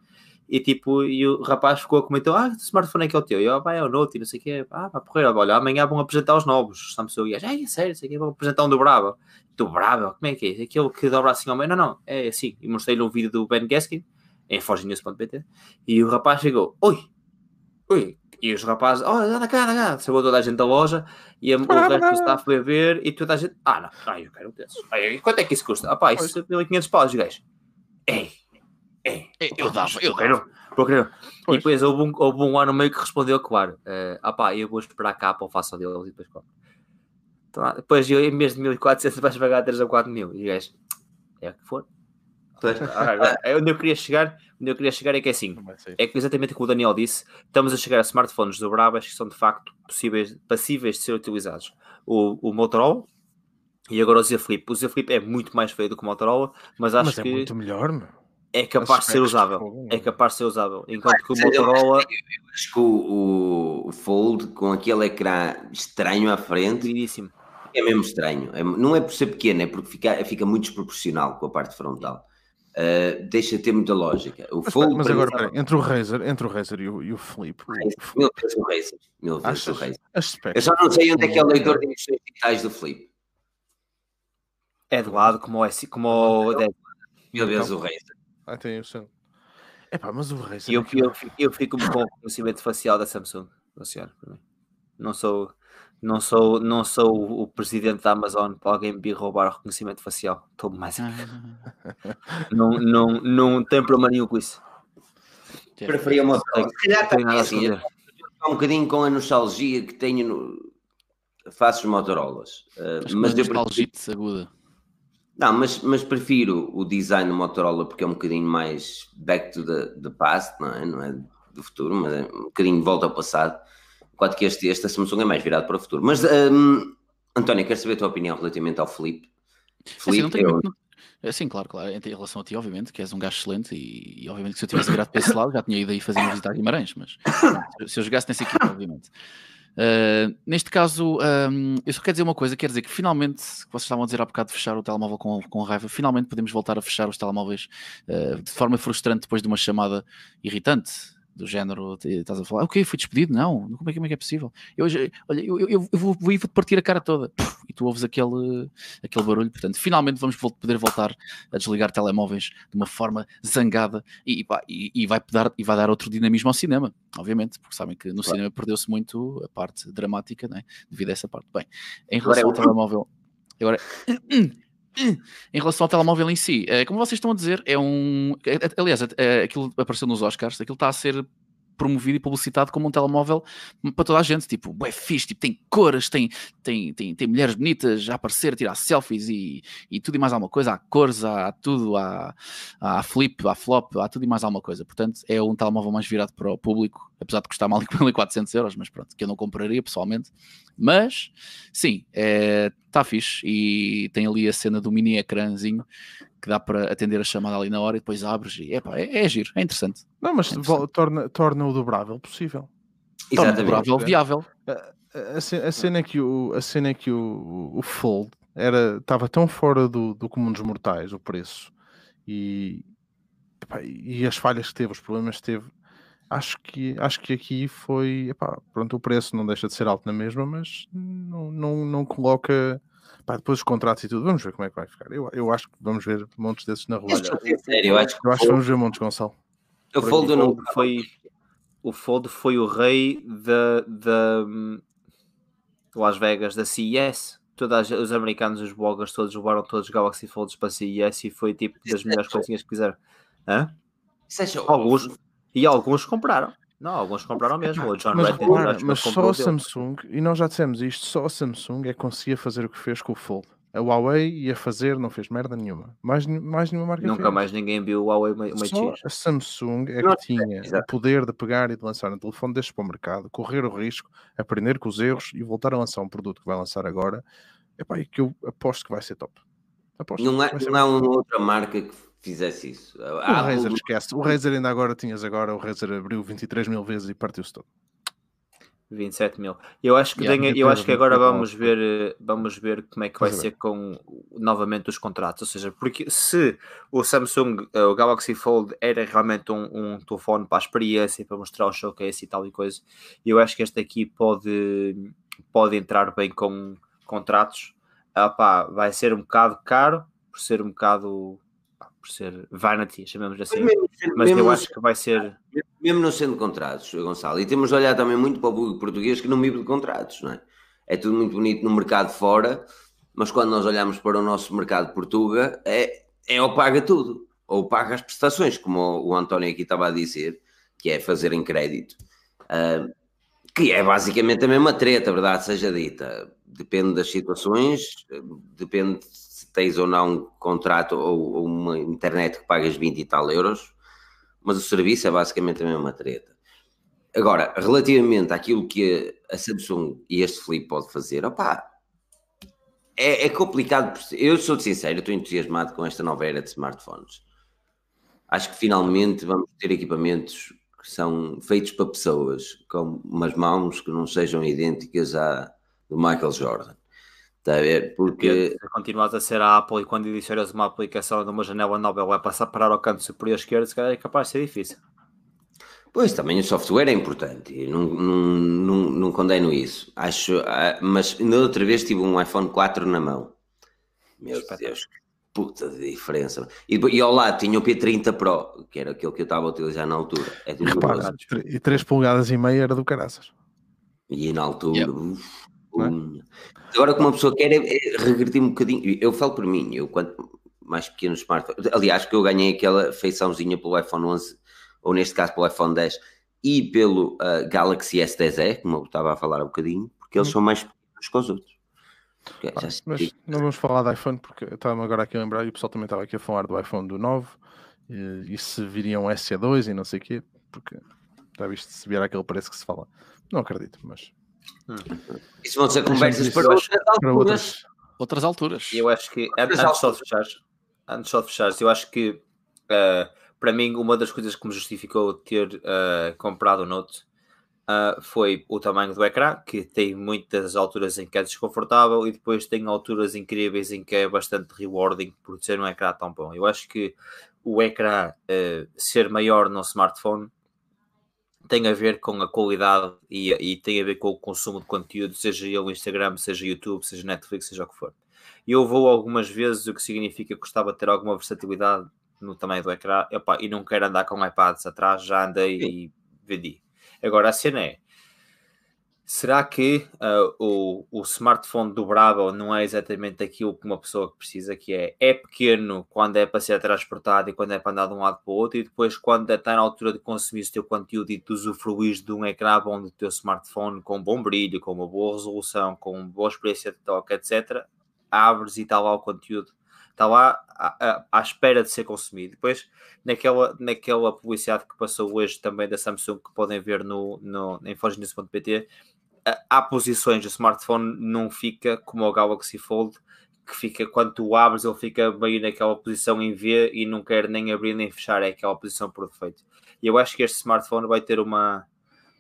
e tipo, e o rapaz ficou a comentar, ah, que smartphone é que é o teu? E eu, vai, é o Note, e não sei o quê, ah, vai porrer, olha, amanhã vão apresentar os novos Samsung, e ai, é sério, sei o quê, vão apresentar um dobrável. Dobrável? Como é que é? Aquele que dobra assim ao meio? Não, não, é assim. E mostrei-lhe um vídeo do Ben Gaskin, em forginews.pt, e o rapaz chegou, oi, oi, e os rapazes, olha, anda cá, anda cá, chamou toda a gente da loja, e a, o resto do staff foi a ver, e toda a gente, ah, não, ai, eu quero um desses. Ai, quanto é que isso custa? Ah, pá, isso é 1500 paus, os gajos. Ei, ei, Eu dava, eu quero, eu quero. E Pois. depois houve um, houve um ano meio que respondeu, claro, eh, ah pá, eu vou esperar cá para o faço deles e depois compro. Então, ah, depois eu, em vez de 1400 vais pagar 3 ou 4 mil. E o gajo, é o que for. Ah, é onde eu queria chegar, onde eu queria chegar é que é assim, é que exatamente como o Daniel disse, estamos a chegar a smartphones dobráveis que são de facto possíveis, passíveis de ser utilizados. O, o Motorola e agora o Z Flip. O Z Flip é muito mais feio do que o Motorola, mas acho Mas é que muito melhor, meu. é capaz de ser usável. É capaz de ser usável. Enquanto que o Motorola Acho que o, Fold com aquele ecrã estranho à frente é mesmo estranho. É- não é por ser pequeno, é porque fica, fica muito desproporcional com a parte frontal. Uh, deixa de ter muita lógica. O Mas, Fold, mas agora, mim, entre o Razer, entre o Razer e o, e o Flip, o- mil vezes o Razer. Mil vezes o Razer. Eu só não sei onde é que é o leitor de impressões digitais do Flip. É do lado como o, S, como o Então, 10. Mil vezes o Razer. Ah, tem o seu. Epá, mas o Razer. E eu, aquilo- eu, fico- eu fico com o reconhecimento facial da Samsung. Não sou, não sou, não sou o- o presidente da Amazon para alguém me vir roubar o reconhecimento facial. Estou mais. Não, não, não tem problema nenhum com isso. Preferia uma Tenho- Se calhar a assim, um bocadinho com a nostalgia que tenho no... faço os Motorolas. Uh, Mas eu prefiro- nostalgia aguda. Não, mas, mas prefiro o design do Motorola porque é um bocadinho mais back to the, the past, não é? Não é do futuro, mas é um bocadinho de volta ao passado. Enquanto que este, este Samsung é mais virado para o futuro. Mas, um, António, quero saber a tua opinião relativamente ao Flip. Flip, assim, tenho, eu... não, sim, claro, claro. Em relação a ti, obviamente, que és um gajo excelente e, e obviamente que se eu tivesse virado para esse lado já tinha ido aí fazer uma visita a Guimarães, mas se eu jogasse nessa equipe, obviamente. Uh, neste caso, um, eu só quero dizer uma coisa: quer dizer que finalmente, que vocês estavam a dizer há bocado de fechar o telemóvel com, com raiva, finalmente podemos voltar a fechar os telemóveis uh, de forma frustrante depois de uma chamada irritante do género, estás a falar, ok, fui despedido, não, como é, como é que é possível? Eu, olha, eu, eu, eu vou, vou, partir a cara toda, e tu ouves aquele, aquele barulho, portanto, finalmente vamos poder voltar a desligar telemóveis de uma forma zangada e, e, e vai, dar, e vai dar outro dinamismo ao cinema, obviamente, porque sabem que no claro. cinema perdeu-se muito a parte dramática, né, devido a essa parte. Bem, em relação agora, ao telemóvel, agora... Em relação ao telemóvel em si, é, como vocês estão a dizer, é um. É, é, aliás, aquilo apareceu nos Oscars, aquilo está a ser promovido e publicitado como um telemóvel para toda a gente, tipo, é fixe, tipo, tem cores, tem, tem, tem, tem mulheres bonitas a aparecer, a tirar selfies e, e tudo e mais alguma coisa, há cores, há, há tudo, há, há flip, há flop, há tudo e mais alguma coisa, portanto é um telemóvel mais virado para o público, apesar de custar mal 1.400 euros, mas pronto, que eu não compraria pessoalmente, mas sim, está é, tá fixe e tem ali a cena do mini ecrãzinho que dá para atender a chamada ali na hora e depois abres e epa, é, é giro, é interessante. Não, mas é interessante. torna, torna o dobrável possível. Torna o dobrável viável. A, a, cena, a cena é que o, a cena é que o, o Fold era, estava tão fora do, do comum dos mortais o preço e, epá, e as falhas que teve, os problemas que teve acho que, acho que aqui foi. Epá, pronto, o preço não deixa de ser alto na mesma, mas não, não, não coloca. Epá, depois os contratos e tudo, vamos ver como é que vai ficar. Eu, eu acho que vamos ver montes desses na rua. Sério, eu acho que, eu acho que vamos ver montes, Gonçalo. O Fold não foi. O Fold foi o rei da, da Las Vegas, da CES. Todos os americanos, os bloggers, todos levaram todos os Galaxy Folds para a CES e foi tipo das melhores coisinhas que fizeram. Hã? Alguns, e alguns compraram. Não, alguns compraram mesmo. O John mas, Redden, repara, mas só a Samsung, e nós já dissemos isto, só a Samsung é que conseguia fazer o que fez com o Fold. A Huawei ia fazer, não fez merda nenhuma. Mais, mais nenhuma marca Nunca fez. mais ninguém viu o Huawei Mate Só a Samsung é que tinha é, o poder de pegar e de lançar um telefone deste para o mercado, correr o risco, aprender com os erros e voltar a lançar um produto que vai lançar agora. Epá, e que eu aposto que vai ser top. Aposto não há, não há uma outra marca que fizesse isso. O a Razer, Apple... esquece. O Razer ainda agora tinhas agora, o Razer abriu 23 mil vezes e partiu-se todo. 27 mil. Eu acho que, yeah, tenho, eu acho que agora vamos ver, vamos ver como é que vai ser com novamente os contratos. Ou seja, porque se o Samsung, eh, o Galaxy Fold era realmente um, um telefone para a experiência, para mostrar o showcase e tal e coisa, eu acho que este aqui pode, pode entrar bem com contratos. Ah, pá, vai ser um bocado caro, por ser um bocado por ser vanity, chamamos assim. Mas, mesmo, mas mesmo eu acho que vai ser. Mesmo não sendo contratos, Gonçalo, e temos de olhar também muito para o público português que não vive de contratos, não é? É tudo muito bonito no mercado fora, mas quando nós olhamos para o nosso mercado Portuga, é, é ou paga tudo, ou paga as prestações, como o, António aqui estava a dizer, que é fazer em crédito. Uh, que é basicamente a mesma treta, verdade seja dita. Depende das situações, depende tens ou não um contrato ou, ou, uma internet que pagas 20 e tal euros, mas o serviço é basicamente a mesma treta. Agora, relativamente àquilo que a Samsung e este Flip pode fazer, opá, é, é complicado. Eu sou sincero, estou entusiasmado com esta nova era de smartphones. Acho que finalmente vamos ter equipamentos que são feitos para pessoas, com umas mãos que não sejam idênticas à do Michael Jordan. Está a ver? Porque. Se continuas a ser a Apple e quando adicionas uma aplicação numa janela nova vai passar a parar ao canto superior esquerdo, se calhar é capaz de ser difícil. Pois, também o software é importante, não, não, não, não condeno isso. Acho, ah, mas ainda outra vez tive um iPhone 4 na mão. Meu Deus, que puta de diferença. E, e ao lado tinha o P30 Pro, que era aquele que eu estava a utilizar na altura. É do Repara, e 3 polegadas e meia era do caraças. E na altura, yep. uf, é? Agora, que uma pessoa quer é, é regredir um bocadinho. Eu falo por mim, eu quanto mais pequeno smartphone. Aliás, que eu ganhei aquela feiçãozinha pelo iPhone 11, ou neste caso pelo iPhone 10, e pelo uh, Galaxy S10e, como eu estava a falar há um bocadinho, porque eles hum. são mais pequenos que os outros. Okay, Pá, mas não vamos falar de iPhone porque estava agora aqui a lembrar e o pessoal também estava aqui a falar do iPhone do 9 e, e se viriam SE2 e não sei o quê, porque já viste se vier aquele preço que se fala. Não acredito, mas. Hum. Isso vão ser conversas para, outras, para outras, outras alturas. Eu acho que antes, antes só de fechar, antes só de fechar, eu acho que uh, para mim uma das coisas que me justificou ter uh, comprado o Note uh, foi o tamanho do ecrã, que tem muitas alturas em que é desconfortável e depois tem alturas incríveis em que é bastante rewarding por ser um ecrã tão bom. Eu acho que o ecrã uh, ser maior no smartphone tem a ver com a qualidade e, e, tem a ver com o consumo de conteúdo, seja ele Instagram, seja YouTube, seja Netflix, seja o que for. Eu vou algumas vezes, o que significa que gostava de ter alguma versatilidade no tamanho do ecrã, e não quero andar com iPads atrás, já andei e vendi. Agora, a cena é: será que uh, o, o smartphone dobrável não é exatamente aquilo que uma pessoa precisa? Que é, é pequeno quando é para ser transportado e quando é para andar de um lado para o outro, e depois, quando está na altura de consumir o teu conteúdo e de usufruir de um ecrã bom do teu smartphone com bom brilho, com uma boa resolução, com boa experiência de toque, etc., abres e está lá o conteúdo está lá à, à, espera de ser consumido. Depois, naquela, naquela publicidade que passou hoje também da Samsung, que podem ver no, no, em fogenews.pt, há posições do smartphone não fica como o Galaxy Fold, que fica quando tu abres, ele fica bem naquela posição em V e não quer nem abrir nem fechar, é aquela posição por defeito. E eu acho que este smartphone vai ter uma,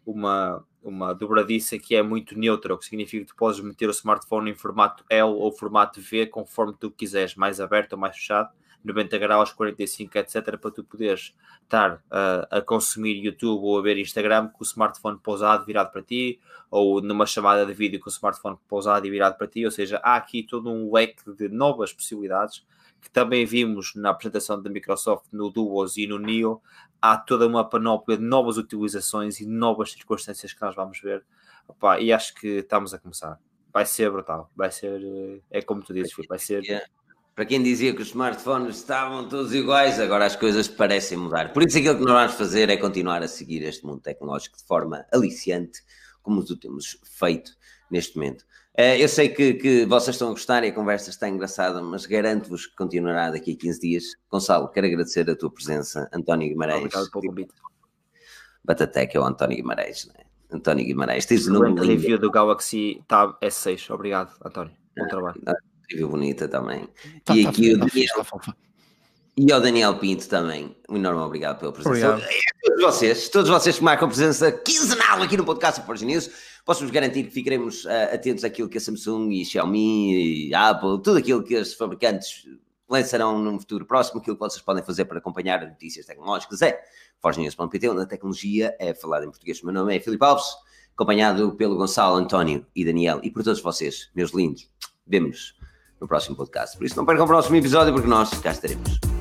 uma, uma dobradiça que é muito neutra, o que significa que tu podes meter o smartphone em formato L ou formato V, conforme tu quiseres, mais aberto ou mais fechado, 90 graus, 45, etc., para tu poderes estar uh, a consumir YouTube ou a ver Instagram com o smartphone pousado virado para ti, ou numa chamada de vídeo com o smartphone pousado e virado para ti, ou seja, há aqui todo um leque de novas possibilidades que também vimos na apresentação da Microsoft no Duos e no Neo, há toda uma panóplia de novas utilizações e novas circunstâncias que nós vamos ver. Opa, e acho que estamos a começar. Vai ser brutal. Vai ser, eh, é como tu dizes, vai ser. Para quem dizia que os smartphones estavam todos iguais, agora as coisas parecem mudar. Por isso, aquilo que nós vamos fazer é continuar a seguir este mundo tecnológico de forma aliciante, como o temos feito neste momento. Uh, eu sei que, que vocês estão a gostar e a conversa está engraçada, mas garanto-vos que continuará daqui a 15 dias. Gonçalo, quero agradecer a tua presença. António Guimarães. Obrigado pelo convite. Batatec é o António Guimarães, não é? António Guimarães. Tens o nome review do Galaxy Tab S6. Obrigado, António. Bom ah, trabalho. Ah, review bonita também. Tá, e tá, aqui tá, o Daniel, tá, e ao Daniel Pinto também. Um enorme obrigado pela presença. Obrigado. E a todos vocês, todos vocês que marcam presença quinzenal aqui no podcast Forge News posso-vos garantir que ficaremos uh, atentos àquilo que a Samsung e Xiaomi e Apple, tudo aquilo que os fabricantes lançarão num futuro próximo, aquilo que vocês podem fazer para acompanhar as notícias tecnológicas é forgenews.pt, onde a tecnologia é falada em português. O meu nome é Filipe Alves, acompanhado pelo Gonçalo, António e Daniel, e por todos vocês, meus lindos. Vemo-nos no próximo podcast. Por isso, não percam o próximo episódio, porque nós cá estaremos.